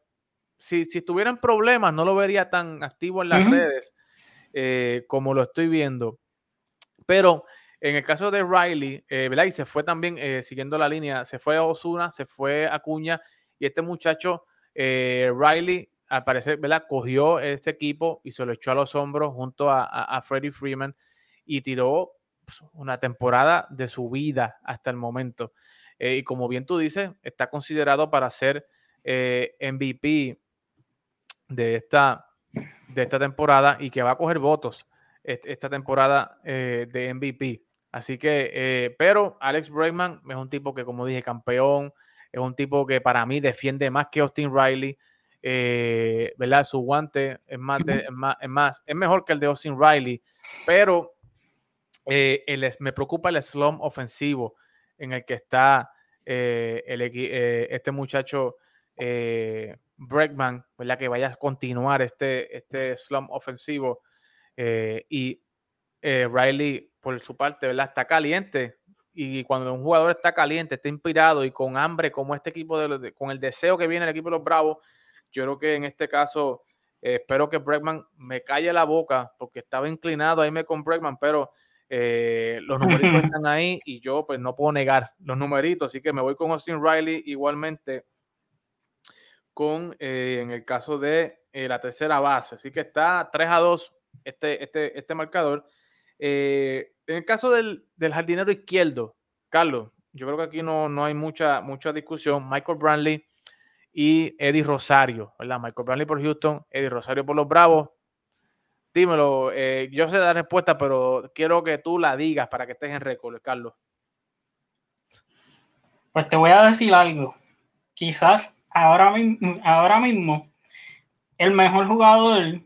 si, si estuvieran problemas no lo vería tan activo en las redes como lo estoy viendo. Pero en el caso de Riley, ¿verdad? Y se fue también, siguiendo la línea, se fue a Osuna, se fue a Cuña, y este muchacho, Riley, al parecer, ¿verdad? Cogió este equipo y se lo echó a los hombros junto a, Freddie Freeman y tiró pues, una temporada de su vida hasta el momento. Eh, y como bien tú dices, está considerado para ser eh, MVP de esta, de esta temporada y que va a coger votos esta temporada eh, de MVP. Así que, pero Alex Bregman es un tipo que, como dije, campeón, es un tipo que para mí defiende más que Austin Riley. Eh, ¿verdad? Su guante es más, es más, es mejor que el de Austin Riley, pero eh, me preocupa el slump ofensivo en el que está eh, el, este muchacho Bregman, ¿verdad? Que vaya a continuar este, este slump ofensivo y Riley, por su parte, ¿verdad? Está caliente, y cuando un jugador está caliente, está inspirado y con hambre como este equipo, de, con el deseo que viene el equipo de los Bravos, yo creo que en este caso eh, espero que Bregman me calle la boca porque estaba inclinado a irme con Bregman, pero eh, los numeritos están ahí y yo pues no puedo negar los numeritos, así que me voy con Austin Riley igualmente con eh, en el caso de la tercera base, así que está 3 a 2 este, este, este marcador. en el caso del, del, jardinero izquierdo, Carlos, yo creo que aquí no, no hay mucha, mucha discusión. Michael Brantley y Eddie Rosario, ¿verdad? Michael Brantley por Houston, Eddie Rosario por los Bravos. Dímelo, eh, yo sé la respuesta, pero quiero que tú la digas para que estés en récord, Carlos. Pues te voy a decir algo. Quizás ahora, ahora mismo el mejor jugador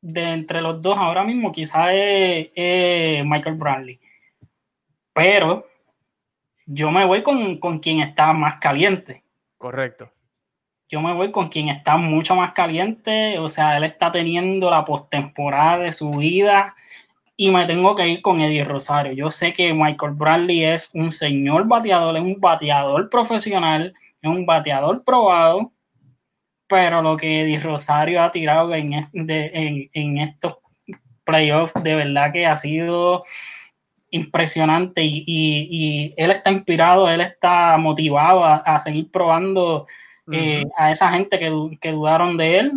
de entre los dos ahora mismo quizás es, Michael Brantley. Pero yo me voy con, con quien está más caliente. Correcto yo me voy con quien está mucho más caliente. O sea, él está teniendo la postemporada de su vida y me tengo que ir con Eddie Rosario. Yo sé que Michael Bradley es un señor bateador, es un bateador profesional, es un bateador probado, pero lo que Eddie Rosario ha tirado en, en, estos playoffs, de verdad que ha sido impresionante y, él está inspirado, él está motivado a seguir probando eh, a esa gente que, que dudaron de él,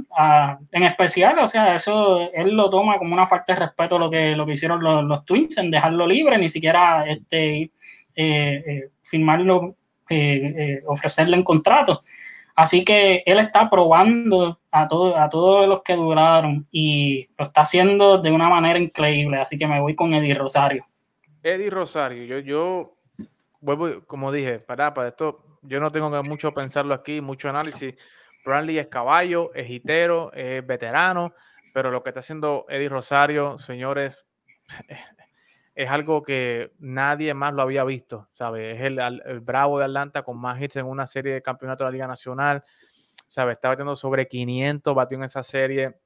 en especial, o sea, eso él lo toma como una falta de respeto lo que, lo que hicieron los, los Twins en dejarlo libre, ni siquiera este, eh, eh, firmarlo, ofrecerle un contrato. Así que él está probando a, todo, a todos los que duraron y lo está haciendo de una manera increíble. Así que me voy con Eddie Rosario. Eddie Rosario, yo, yo vuelvo, como dije, para, para esto yo no tengo que mucho pensarlo aquí, mucho análisis. Bradley es caballo, es hitero, es veterano, pero lo que está haciendo Eddie Rosario, señores, es algo que nadie más lo había visto, ¿sabes? Es el, bravo de Atlanta con más hits en una serie de campeonato de la Liga Nacional, ¿sabes? Está batiendo sobre 500, batió en esa serie,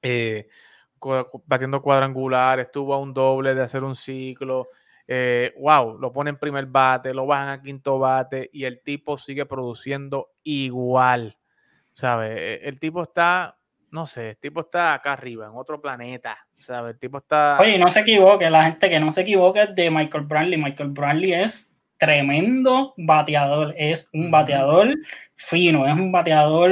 eh, batiendo cuadrangular, estuvo a un doble de hacer un ciclo, eh, wow, lo pone en primer bate, lo bajan a quinto bate y el tipo sigue produciendo igual. ¿Sabes? E, el tipo está, no sé, el tipo está acá arriba, en otro planeta. ¿Sabes? El tipo está. Oye, no se equivoque, la gente que no se equivoque es de Michael Bradley. Michael Bradley es tremendo bateador, es un bateador fino, es un bateador.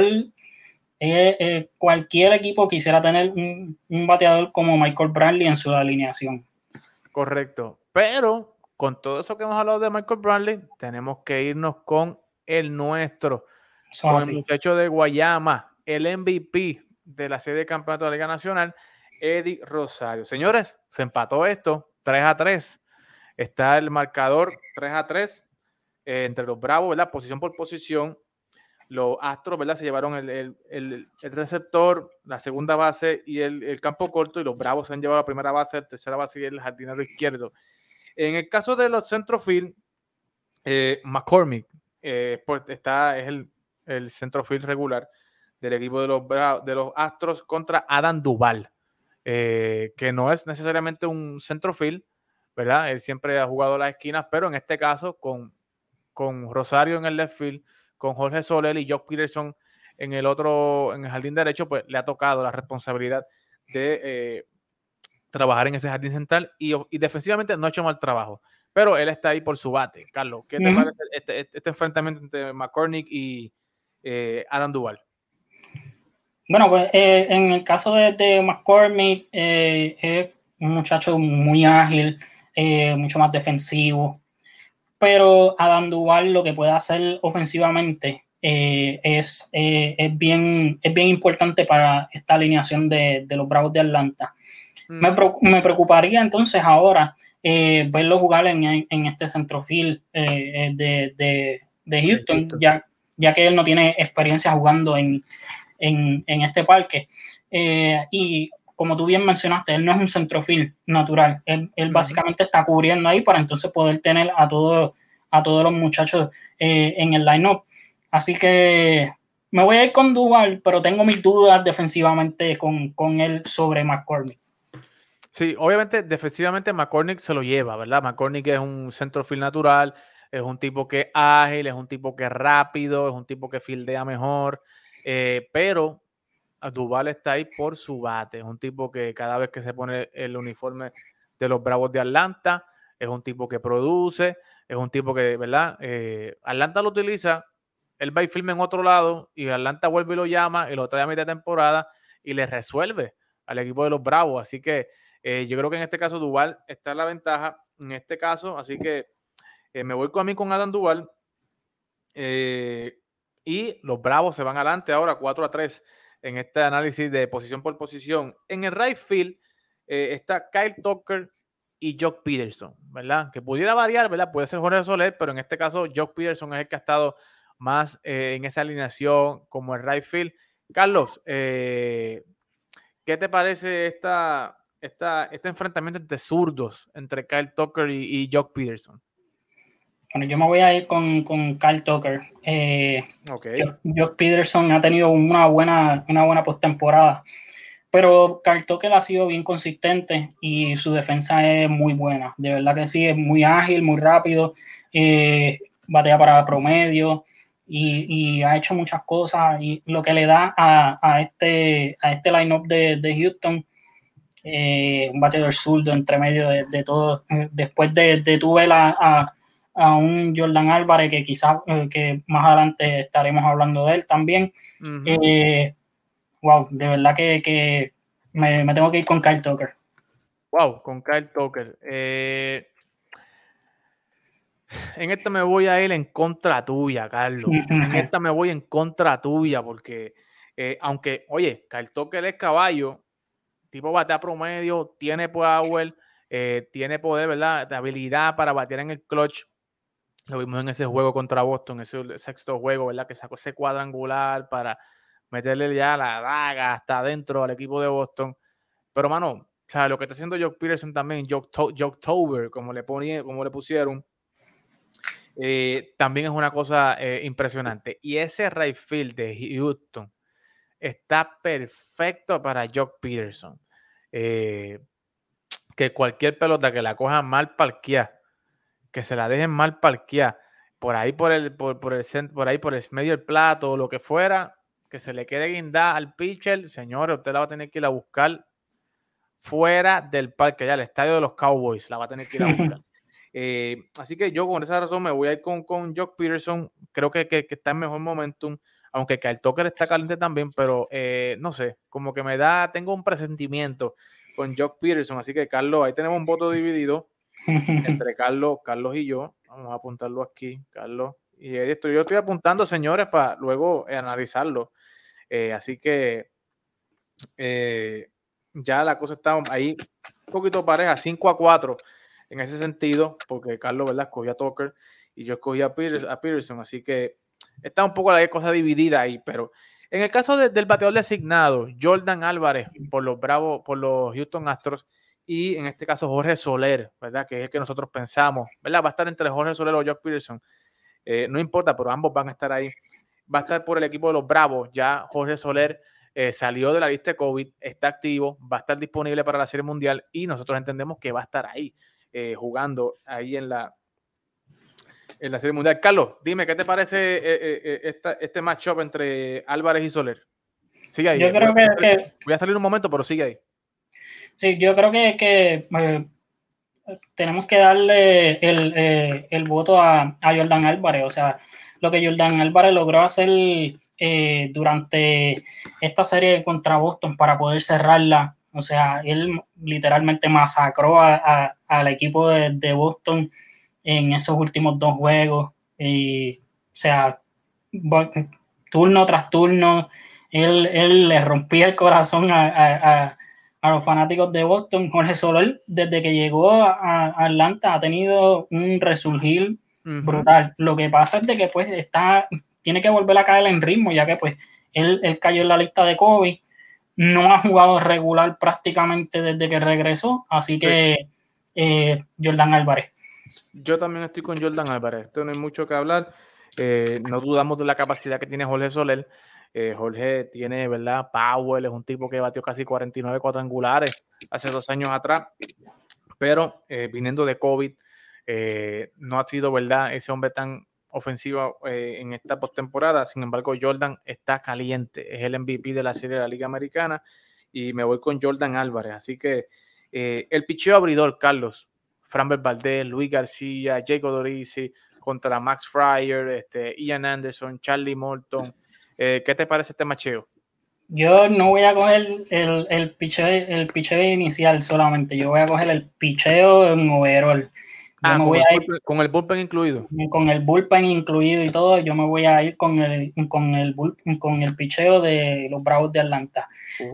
Eh, eh, cualquier equipo quisiera tener un, un bateador como Michael Bradley en su alineación. Correcto. Pero con todo eso que hemos hablado de Michael Bradley, tenemos que irnos con el nuestro, con el muchacho de Guayama, el MVP de la serie de campeonato de la Liga Nacional, Eddie Rosario. Señores, se empató esto 3 a 3. Está el marcador 3 a 3 eh, entre los Bravos, ¿verdad? Posición por posición. Los Astros, ¿verdad? Se llevaron el, receptor, la segunda base y el, campo corto, y los Bravos se han llevado la primera base, la tercera base y el jardinero izquierdo. En el caso de los centrofield, eh, McCormick eh, pues está, es el, el centrofield regular del equipo de los, de los Astros contra Adam Duval, eh, que no es necesariamente un centrofield, ¿verdad? Él siempre ha jugado las esquinas, pero en este caso con, con Rosario en el left field, con Jorge Soler y Jock Peterson en el otro, en el jardín derecho, pues le ha tocado la responsabilidad de eh, trabajar en ese jardín central y, defensivamente no ha hecho mal trabajo. Pero él está ahí por su bate. Carlos, ¿qué te parece este, este, este, enfrentamiento entre McCormick y eh, Adam Duval? Bueno, pues eh, en el caso de, McCormick, eh, es un muchacho muy ágil, mucho más defensivo. Pero Adam Duval lo que puede hacer ofensivamente es, es, bien, es bien importante para esta alineación de, de los Bravos de Atlanta. Me, preocuparía entonces ahora eh, verlo jugar en, este centrofil eh, de, Houston, Ya, ya que él no tiene experiencia jugando en, este parque. Eh, y como tú bien mencionaste, él no es un centrofil natural. Él, básicamente está cubriendo ahí para entonces poder tener a, todos a todos los muchachos en el line-up. Así que me voy a ir con Duval, pero tengo mis dudas defensivamente con, con él sobre McCormick. Sí, obviamente defensivamente McCormick se lo lleva, ¿verdad? McCormick es un centrofield natural, es un tipo que es ágil, es un tipo que es rápido, es un tipo que fildea mejor, eh, pero Duval está ahí por su bate, es un tipo que cada vez que se pone el uniforme de los Bravos de Atlanta, es un tipo que produce, es un tipo que, ¿verdad? Eh, Atlanta lo utiliza, él va y filma en otro lado y Atlanta vuelve y lo llama y lo trae a mitad de temporada y le resuelve al equipo de los Bravos, así que eh, yo creo que en este caso Duval está en la ventaja, en este caso, así que eh, me voy con a mí con Adam Duval. Eh, y los Bravos se van adelante ahora 4 a 3 en este análisis de posición por posición. En el right field está Kyle Tucker y Jock Peterson, ¿verdad? Que pudiera variar, ¿verdad? Puede ser Jorge Soler, pero en este caso Jock Peterson es el que ha estado más en esa alineación como el right field. Carlos, ¿qué te parece esta, este enfrentamiento entre zurdos, entre Kyle Tucker y, y Jock Peterson? Bueno, yo me voy a ir con, con Kyle Tucker. Eh, Jock, Peterson ha tenido una buena, una buena postemporada. pero Carl Tucker ha sido bien consistente y su defensa es muy buena. De verdad que sí, es muy ágil, muy rápido, eh, batea para promedio y, ha hecho muchas cosas. Y lo que le da a, este, a este lineup de, de Houston, eh, un bateador zurdo entre medio de, todo. Después de, de tu a, a, un Jordan Álvarez, que quizás eh, que más adelante estaremos hablando de él también wow, de verdad que, me, tengo que ir con Kyle Tucker. Wow, con Kyle Tucker. Eh, en esta me voy a ir en contra tuya, Carlos. En esta me voy en contra tuya, porque eh, aunque, oye, Kyle Tucker es caballo, tipo batea promedio, tiene power, eh, tiene poder, ¿verdad? De habilidad para batear en el clutch. Lo vimos en ese juego contra Boston, ese sexto juego, ¿verdad? Que sacó ese cuadrangular para meterle ya la daga hasta adentro al equipo de Boston. Pero, mano, sea, lo que está haciendo Jock Peterson también, Jocktober, como le, ponía, como le pusieron, eh, también es una cosa eh, impresionante. Y ese right field de Houston está perfecto para Jock Peterson. Eh, que cualquier pelota que la coja mal parqueada, que se la dejen mal parqueada, por ahí por el, por, por el por ahí por el medio del plato o lo que fuera, que se le quede guindada al pitcher, señores, usted la va a tener que ir a buscar fuera del parque, ya el estadio de los Cowboys, la va a tener que ir a buscar. Eh, así que yo con esa razón me voy a ir con, con Jock Peterson, creo que, que, está en mejor momentum, aunque el Tucker está caliente también, pero eh, no sé, como que me da, tengo un presentimiento con Jock Peterson, así que Carlos, ahí tenemos un voto dividido entre Carlos, Carlos y yo, vamos a apuntarlo aquí, Carlos. Y esto yo estoy apuntando, señores, para luego analizarlo. Eh, así que eh, ya la cosa está ahí un poquito pareja, 5 a 4 en ese sentido, porque Carlos, ¿verdad? Escogía a Tucker y yo escogí a, Peterson, así que está un poco la cosa dividida ahí, pero en el caso del bateador designado, Jordan Álvarez por los Bravos, por los Houston Astros, y en este caso Jorge Soler, ¿verdad? Que es el que nosotros pensamos, ¿verdad? Va a estar entre Jorge Soler o Josh Peterson. Eh, no importa, pero ambos van a estar ahí va a estar por el equipo de los Bravos. Ya Jorge Soler eh, salió de la lista de COVID, está activo, va a estar disponible para la Serie Mundial y nosotros entendemos que va a estar ahí eh, jugando ahí en la, en la Serie Mundial. Carlos, dime, ¿qué te parece eh, este matchup entre Álvarez y Soler? Sigue ahí. Yo creo voy, que, voy a salir un momento, pero sigue ahí. Sí, yo creo que, tenemos que darle el, el voto a, a, Jordan Álvarez. O sea, lo que Jordan Álvarez logró hacer eh, durante esta serie contra Boston para poder cerrarla. O sea, él literalmente masacró al equipo de, Boston en esos últimos dos juegos. Y, o sea, turno tras turno, él, le rompía el corazón a, los fanáticos de Boston. Jorge Soler, desde que llegó a, Atlanta, ha tenido un resurgir brutal. Lo que pasa es de que pues está, tiene que volver a caer en ritmo, ya que pues él, cayó en la lista de COVID, no ha jugado regular prácticamente desde que regresó, así que eh, Jordan Álvarez. Yo también estoy con Jordan Álvarez, esto no hay mucho que hablar, eh, no dudamos de la capacidad que tiene Jorge Soler. Eh, Jorge tiene, ¿verdad? Powell es un tipo que batió casi 49 cuadrangulares hace dos años atrás, pero viniendo de COVID, eh, no ha sido, ¿verdad?, ese hombre tan ofensivo eh, en esta postemporada. Sin embargo, Jordan está caliente. Es el MVP de la serie de la Liga Americana y me voy con Jordan Álvarez. Así que eh, el picheo abridor, Carlos, Framber Valdez, Luis García, Jacob Dorisi contra Max Fryer, este, Ian Anderson, Charlie Morton. ¿Qué te parece este macheo? Yo no voy a coger el, el, picheo, el picheo inicial solamente, yo voy a coger el picheo en overall. Ah, con, el bullpen, incluido. Con el bullpen incluido y todo, yo me voy a ir con el, con el, con el picheo de los Bravos de Atlanta.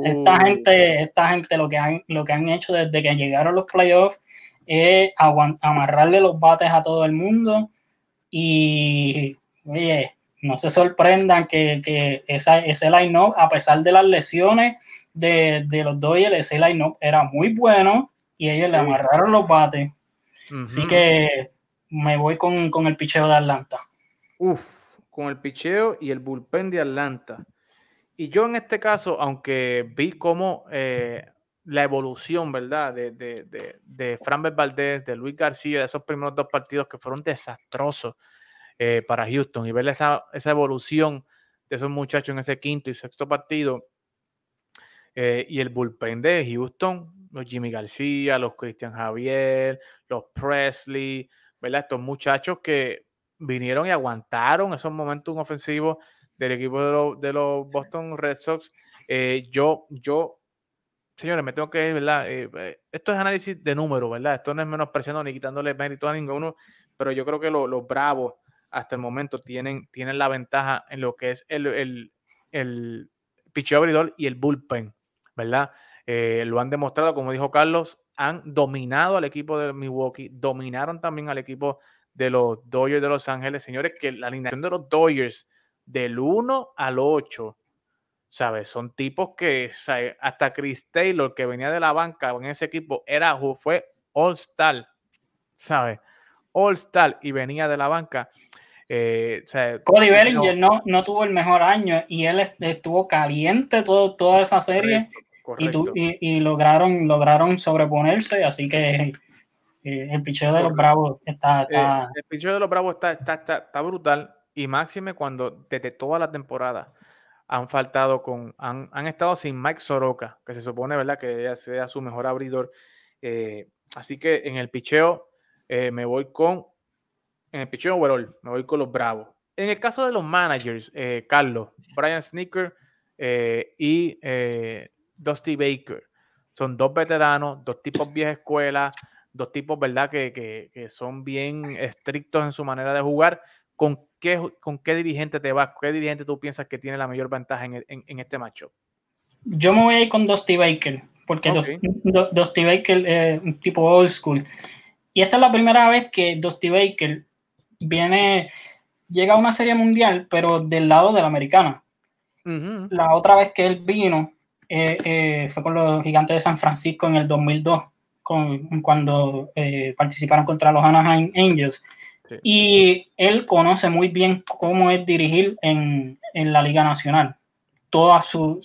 Esta uh. gente, esta gente lo que, han, lo que han hecho desde que llegaron los playoffs es amarrarle los bates a todo el mundo y, oye, no se sorprendan que, que esa, ese line-up, a pesar de las lesiones de, de los Dodgers, ese line-up era muy bueno y ellos le amarraron los bates. Así que me voy con, el picheo de Atlanta. Uf, con el picheo y el bullpen de Atlanta. y yo en este caso, aunque vi cómo eh, la evolución, ¿verdad? De, de, de, de Fran Valdez, de Luis García, de esos primeros dos partidos que fueron desastrosos eh, para Houston y ver esa, esa, evolución de esos muchachos en ese quinto y sexto partido eh, y el bullpen de Houston, los Jimmy García, los Cristian Javier, los Presley, ¿verdad? Estos muchachos que vinieron y aguantaron esos momentos ofensivos del equipo de, los Boston Red Sox. Eh, yo, yo señores, me tengo que, ¿verdad? Eh, eh, esto es análisis de números, ¿verdad? Esto no es menospreciando ni quitándole mérito a ninguno, pero yo creo que los Bravos hasta el momento tienen, tienen la ventaja en lo que es el, el, el abridor y el bullpen, ¿verdad? Eh, lo han demostrado, como dijo Carlos, han dominado al equipo de Milwaukee, dominaron también al equipo de los Dodgers de Los Ángeles. Señores, que la alineación de los Dodgers del 1 al 8 ¿sabes? Son tipos que, hasta Chris Taylor, que venía de la banca en ese equipo, era, fue All-Star, ¿sabes? All-Star y venía de la banca. Eh, Cody Bellinger no, no, tuvo el mejor año y él estuvo caliente todo, toda esa serie Y, lograron, lograron sobreponerse, así que eh, el picheo de los Bravos está... Eh, el picheo de los Bravos está, está, está, está brutal y máxime cuando desde toda la temporada han faltado con, han, han, estado sin Mike Soroka, que se supone, ¿verdad?, que sea su mejor abridor. Eh, así que en el picheo eh, me voy con, en el picheo overall, me voy con los Bravos. En el caso de los managers, eh, Carlos, Brian Sneaker y Dusty Baker, son dos veteranos, dos tipos vieja escuela, dos tipos, ¿verdad?, que, que, que son bien estrictos en su manera de jugar. ¿Con ¿con qué dirigente te vas? ¿Qué dirigente tú piensas que tiene la mayor ventaja en, este macho? Yo me voy a ir con Dusty Baker, porque Dusty Baker es un tipo old school. Y esta es la primera vez que Dusty Baker viene, llega a una serie mundial, pero del lado de la americana. La otra vez que él vino eh, eh, fue con los gigantes de San Francisco en el 2002, con, cuando eh, participaron contra los Anaheim Angels. Y él conoce muy bien cómo es dirigir en, la Liga Nacional. Toda su,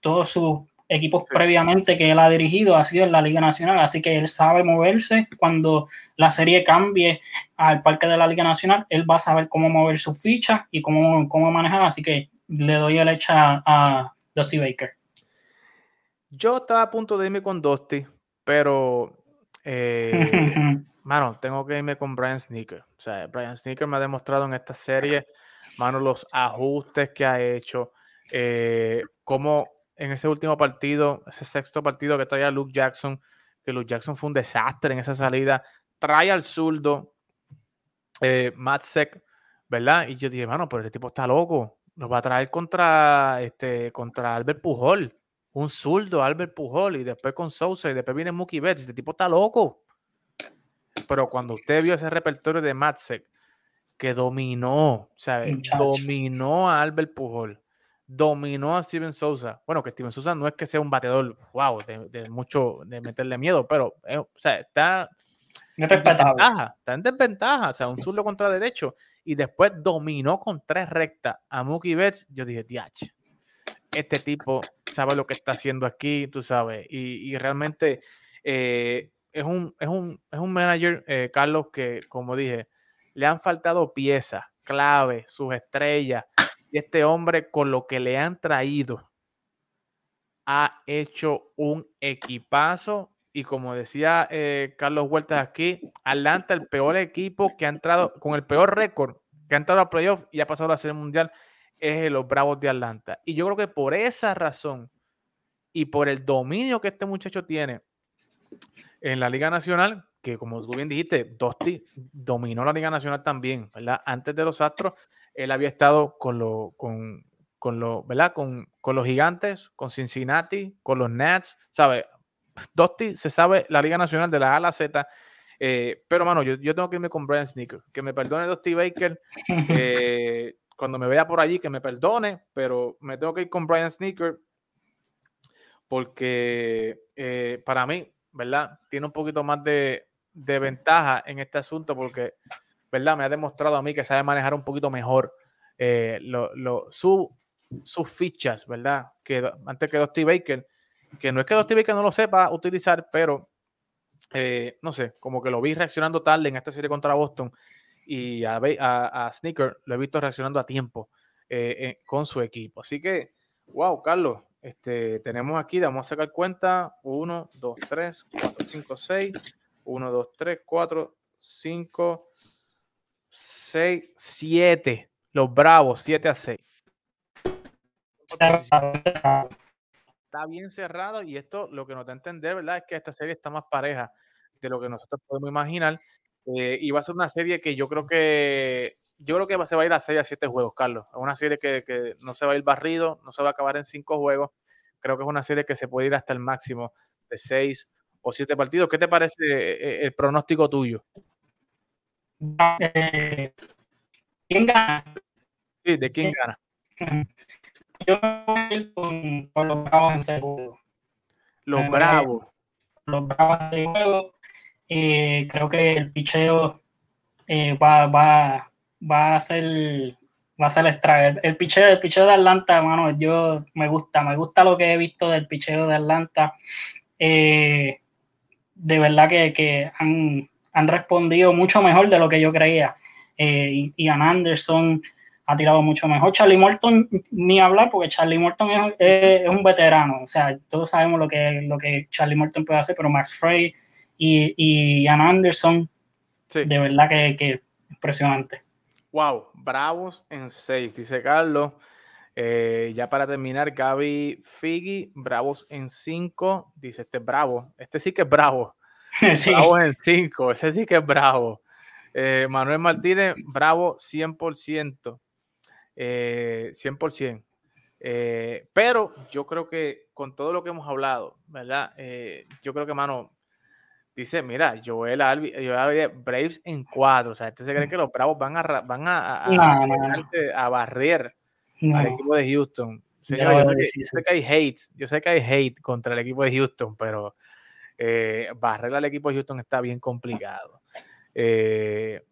todos sus equipos previamente que él ha dirigido ha sido en la Liga Nacional, así que él sabe moverse. Cuando la serie cambie al parque de la Liga Nacional, él va a saber cómo mover sus fichas y cómo, cómo manejar, así que le doy el hecha a Dusty Baker. Yo estaba a punto de irme con Dusty, pero eh, mano, tengo que irme con Brian Sneaker. O sea, Brian Sneaker me ha demostrado en esta serie, mano, los ajustes que ha hecho, eh, como en ese último partido, ese sexto partido que traía Luke Jackson, que Luke Jackson fue un desastre en esa salida, trae al zurdo, eh, Matt Seck, ¿verdad? Y yo dije, mano, pero este tipo está loco, nos va a traer contra, este, contra Albert Pujol, un zurdo, Albert Pujol, y después con Sousa, y después viene Mookie Betts, este tipo está loco pero cuando usted vio ese repertorio de Matzek, que dominó, ¿sabes? Dominó a Albert Pujol, dominó a Steven Souza. Bueno, que Steven Souza no es que sea un bateador, wow, de, mucho, de meterle miedo, pero, eh, o sea, está en desventaja, está en desventaja, o sea, un zurdo contra derecho, y después dominó con tres rectas a Mookie Betts. Yo dije, diach, este tipo sabe lo que está haciendo aquí, tú sabes, y, y realmente eh, es un, es un, es un manager, eh, Carlos, que como dije, le han faltado piezas, clave, sus estrellas. Y este hombre, con lo que le han traído, ha hecho un equipazo. Y como decía eh, Carlos Huertas aquí, Atlanta, el peor equipo que ha entrado, con el peor récord que ha entrado a playoff y ha pasado a la serie mundial, es los Bravos de Atlanta. Y yo creo que por esa razón y por el dominio que este muchacho tiene en la Liga Nacional, que como tú bien dijiste, Dosti dominó la Liga Nacional también, ¿verdad? Antes de los Astros, él había estado con, lo, con, con, lo, ¿verdad? Con, con, los Gigantes, con Cincinnati, con los Nats, ¿sabes? Dosti se sabe la Liga Nacional de la A a la Z. Eh, pero, mano, yo, yo, tengo que irme con Brian Sneaker. Que me perdone Dusty Baker. Eh, cuando me vea por allí, que me perdone. Pero me tengo que ir con Brian Sneaker. Porque eh, para mí, ¿verdad? Tiene un poquito más de, ventaja en este asunto porque, ¿verdad? Me ha demostrado a mí que sabe manejar un poquito mejor eh, sus fichas, ¿verdad? Que antes que Dusty Baker, que no es que Dusty Baker no lo sepa utilizar, pero eh, no sé, como que lo vi reaccionando tarde en esta serie contra Boston y a, Sneaker lo he visto reaccionando a tiempo eh, con su equipo. Así que, wow, Carlos, este, tenemos aquí, vamos a sacar cuenta, 1, 2, 3, 4, 5, 6, 1, 2, 3, 4, 5, 6, 7. Los Bravos, 7 a 6. Está bien cerrado y esto lo que nos da a entender, ¿verdad? Es que esta serie está más pareja de lo que nosotros podemos imaginar. Eh, y va a ser una serie que yo creo que yo creo que se va a ir a 6 a 7 juegos, Carlos. Es una serie que, que, no se va a ir barrido, no se va a acabar en 5 juegos. Creo que es una serie que se puede ir hasta el máximo de 6 o 7 partidos. ¿Qué te parece eh, el pronóstico tuyo? Eh, ¿Quién gana? Sí, ¿de quién gana? Yo voy a ir con, los Bravos en segundo. Los Bravos. Los Bravos en segundo. Eh, creo que el picheo eh, va, va, va a ser va a ser extra. El, el, picheo, el picheo de Atlanta, mano, yo me gusta, me gusta lo que he visto del picheo de Atlanta. Eh, de verdad que, que han, han, respondido mucho mejor de lo que yo creía. Eh, Ian Anderson ha tirado mucho mejor. Charlie Morton, ni hablar, porque Charlie Morton es, es, un veterano. O sea, todos sabemos lo que, lo que Charlie Morton puede hacer, pero Max Frey y, y Ian Anderson, de verdad que, que impresionante. Wow, bravos en seis, dice Carlos. Eh, ya para terminar, Gaby Figi, bravos en cinco. Dice este bravo. Este sí que es bravo. Bravos en cinco. Ese sí que es bravo. Eh, Manuel Martínez, bravo 100%. 100%. Eh, pero yo creo que con todo lo que hemos hablado, ¿verdad? yo creo que, mano, dice, mira, Joel Albi, Joel Braves en cuatro. O sea, este se cree que los Bravos van a, van a, a, barrer al equipo de Houston. Señor, yo, sé que, hay hate, yo sé que hay hate contra el equipo de Houston, pero eh, barrer al equipo de Houston está bien complicado. Eh,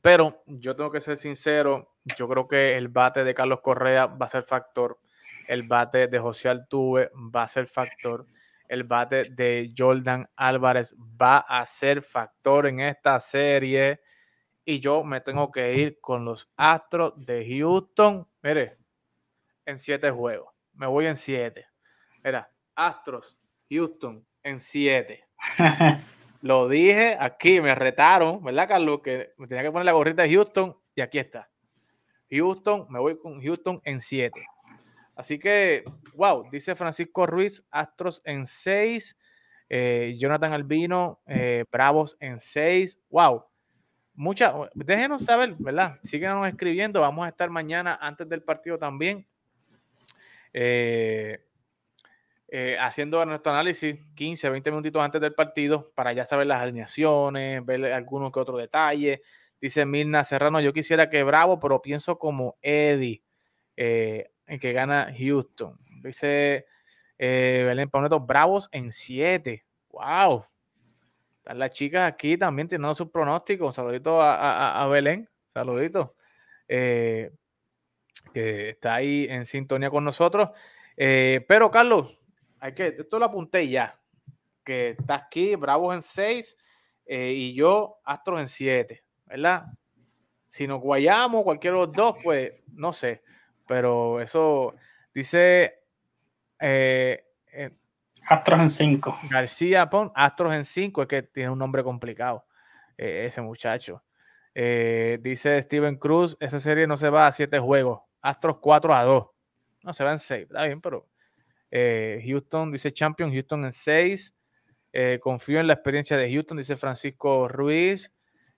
pero yo tengo que ser sincero, yo creo que el bate de Carlos Correa va a ser factor, el bate de José Altuve va a ser factor el bate de Jordan Álvarez va a ser factor en esta serie. Y yo me tengo que ir con los Astros de Houston. Mire, en siete juegos. Me voy en siete. Mira, Astros, Houston, en siete. Lo dije aquí, me retaron, ¿verdad, Carlos? Que me tenía que poner la gorrita de Houston y aquí está. Houston, me voy con Houston en siete. Así que, wow, dice Francisco Ruiz, Astros en 6, eh, Jonathan Albino, eh, Bravos en 6, wow. Mucha, déjenos saber, ¿verdad? Síguenos escribiendo, vamos a estar mañana antes del partido también. Eh, haciendo nuestro análisis 15, 20 minutitos antes del partido para ya saber las alineaciones, ver algunos que otros detalles. Dice Mirna Serrano, yo quisiera que Bravo, pero pienso como Eddie en que gana Houston. Dice eh, Belén Pauneto, Bravos en 7. ¡Wow! Están las chicas aquí también teniendo sus pronósticos. Saludito a, Belén. Saludito. Eh, que está ahí en sintonía con nosotros. Eh, pero, Carlos, hay que, esto lo apunté ya. Que está aquí, Bravos en 6 y yo, Astros en 7. ¿Verdad? Si nos guayamos, cualquiera de los dos, pues no sé. Pero eso dice eh, eh, Astros en 5. García Pon, Astros en 5, es que tiene un nombre complicado eh, ese muchacho. dice Steven Cruz, esa serie no se va a 7 juegos, Astros 4 a 2. No se va en 6, está bien, pero Houston dice Champion, Houston en 6. confío en la experiencia de Houston, dice Francisco Ruiz.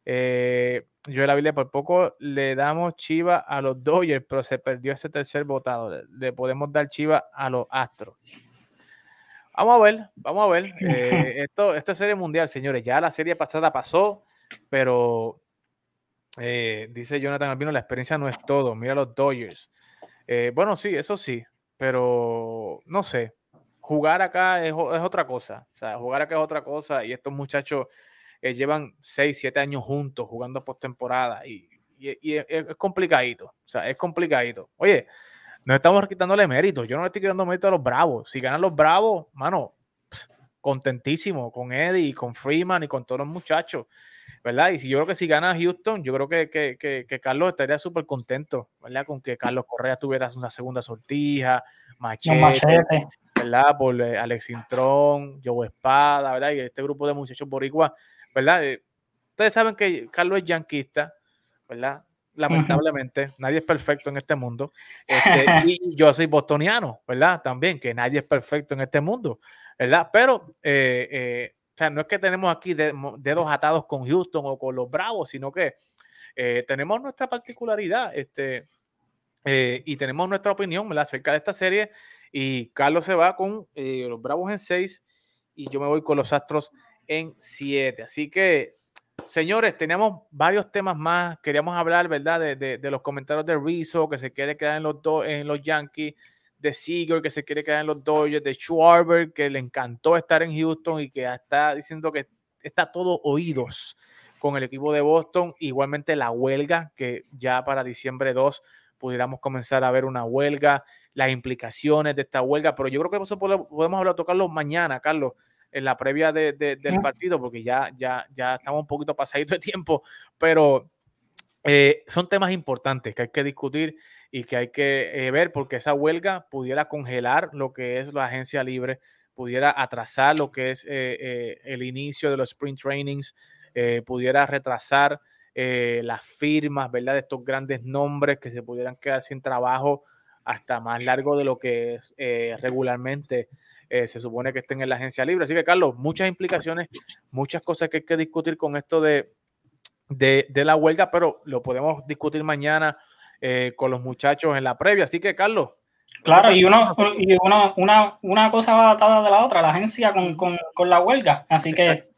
Eh, yo la Biblia por poco le damos chiva a los Dodgers, pero se perdió ese tercer votado. Le, podemos dar chiva a los Astros. Vamos a ver, vamos a ver. Eh, esto, esta serie mundial, señores, ya la serie pasada pasó, pero eh, dice Jonathan Albino, la experiencia no es todo. Mira los Dodgers. bueno, sí, eso sí, pero no sé. Jugar acá es, es otra cosa. O sea, jugar acá es otra cosa y estos muchachos eh, llevan 6, 7 años juntos jugando postemporada y, y, y es, complicadito. O sea, es complicadito. Oye, no estamos quitándole mérito. Yo no le estoy quitando mérito a los Bravos. Si ganan los Bravos, mano, contentísimo con Eddie, con Freeman y con todos los muchachos, ¿verdad? Y si yo creo que si gana Houston, yo creo que, que, Carlos estaría súper contento, ¿verdad? Con que Carlos Correa tuviera una segunda sortija, Machete, ¿verdad? Por eh, Alex Intrón, Joe Espada, ¿verdad? Y este grupo de muchachos boricua, ¿verdad? Eh, ustedes saben que Carlos es yanquista, ¿verdad? Lamentablemente, nadie es perfecto en este mundo. Este, y yo soy bostoniano, ¿verdad? También, que nadie es perfecto en este mundo. ¿verdad? Pero, eh, eh, o sea, no es que tenemos aquí dedos atados con Houston o con los Bravos, sino que eh, tenemos nuestra particularidad este, y tenemos nuestra opinión ¿verdad? acerca de esta serie. Y Carlos se va con los Bravos en 6 y yo me voy con los Astros en 7. Así que, señores, tenemos varios temas más. Queríamos hablar, ¿verdad? De, de, de los comentarios de Rizzo, que se quiere quedar en los, en los Yankees de Seager que se quiere quedar en los Dodgers, de Schwarber que le encantó estar en Houston y que está diciendo que está todo oídos con el equipo de Boston. Igualmente la huelga, que ya para diciembre 2 pudiéramos comenzar a ver una huelga, las implicaciones de esta huelga, pero yo creo que eso podemos hablar, tocarlo mañana, Carlos, en la previa del partido, porque ya, ya, ya estamos un poquito pasaditos de tiempo, pero eh, son temas importantes que hay que discutir y que hay que eh, ver porque esa huelga pudiera congelar lo que es la agencia libre, pudiera atrasar lo que es eh, eh, el inicio de los sprint trainings, pudiera retrasar las firmas, ¿verdad? De estos grandes nombres que se pudieran quedar sin trabajo hasta más largo de lo que es, regularmente se supone que estén en la agencia libre. Así que, Carlos, muchas implicaciones, muchas cosas que hay que discutir con esto de, de, de la huelga, pero lo podemos discutir mañana eh, con los muchachos en la previa. Así que, Carlos. Claro, y, uno, y una, una, una, cosa va atada de la otra, la agencia con, con, con la huelga. Así que.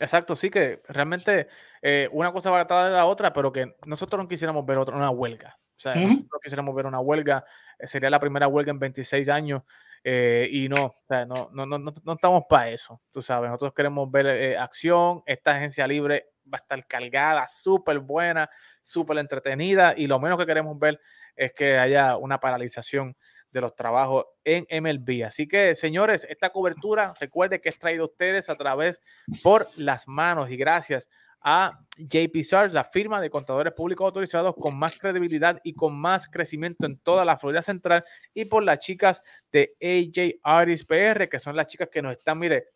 Exacto, sí que realmente eh, una cosa va atada de la otra, pero que nosotros no quisiéramos ver otra, una huelga. O sea, nosotros quisiéramos ver una huelga, eh, sería la primera huelga en 26 años y no, o sea, no, no, no, no, estamos para eso, tú sabes, nosotros queremos ver acción, esta agencia libre va a estar cargada, súper buena, súper entretenida y lo menos que queremos ver es que haya una paralización de los trabajos en MLB. Así que, señores, esta cobertura, recuerde que es traído a ustedes a través por las manos y gracias a JP Search, la firma de contadores públicos autorizados con más credibilidad y con más crecimiento en toda la Florida Central y por las chicas de AJ Artist PR, que son las chicas que nos están, mire,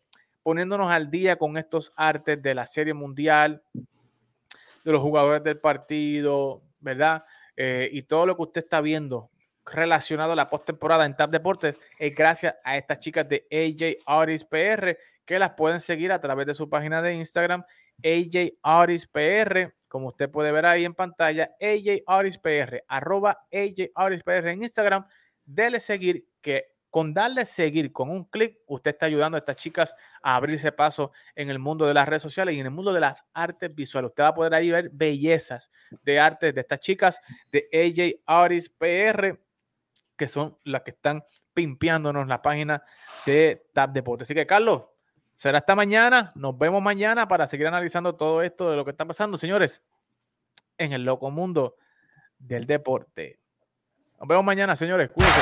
poniéndonos al día con estos artes de la Serie Mundial, de los jugadores del partido, ¿verdad? Eh, y todo lo que usted está viendo relacionado a la postemporada en TAP Deportes es gracias a estas chicas de AJ Artist PR que las pueden seguir a través de su página de Instagram, AJ Artist PR, como usted puede ver ahí en pantalla, AJ Artist PR, arroba AJ Artist PR en Instagram. Dele seguir que con darle seguir con un clic, usted está ayudando a estas chicas a abrirse paso en el mundo de las redes sociales y en el mundo de las artes visuales. Usted va a poder ahí ver bellezas de artes de estas chicas de AJ Artist PR, que son las que están pimpeándonos la página de Tap Deportes. Así que, Carlos, será hasta mañana. Nos vemos mañana para seguir analizando todo esto de lo que está pasando, señores, en el loco mundo del deporte. Nos vemos mañana, señores. Cuídense.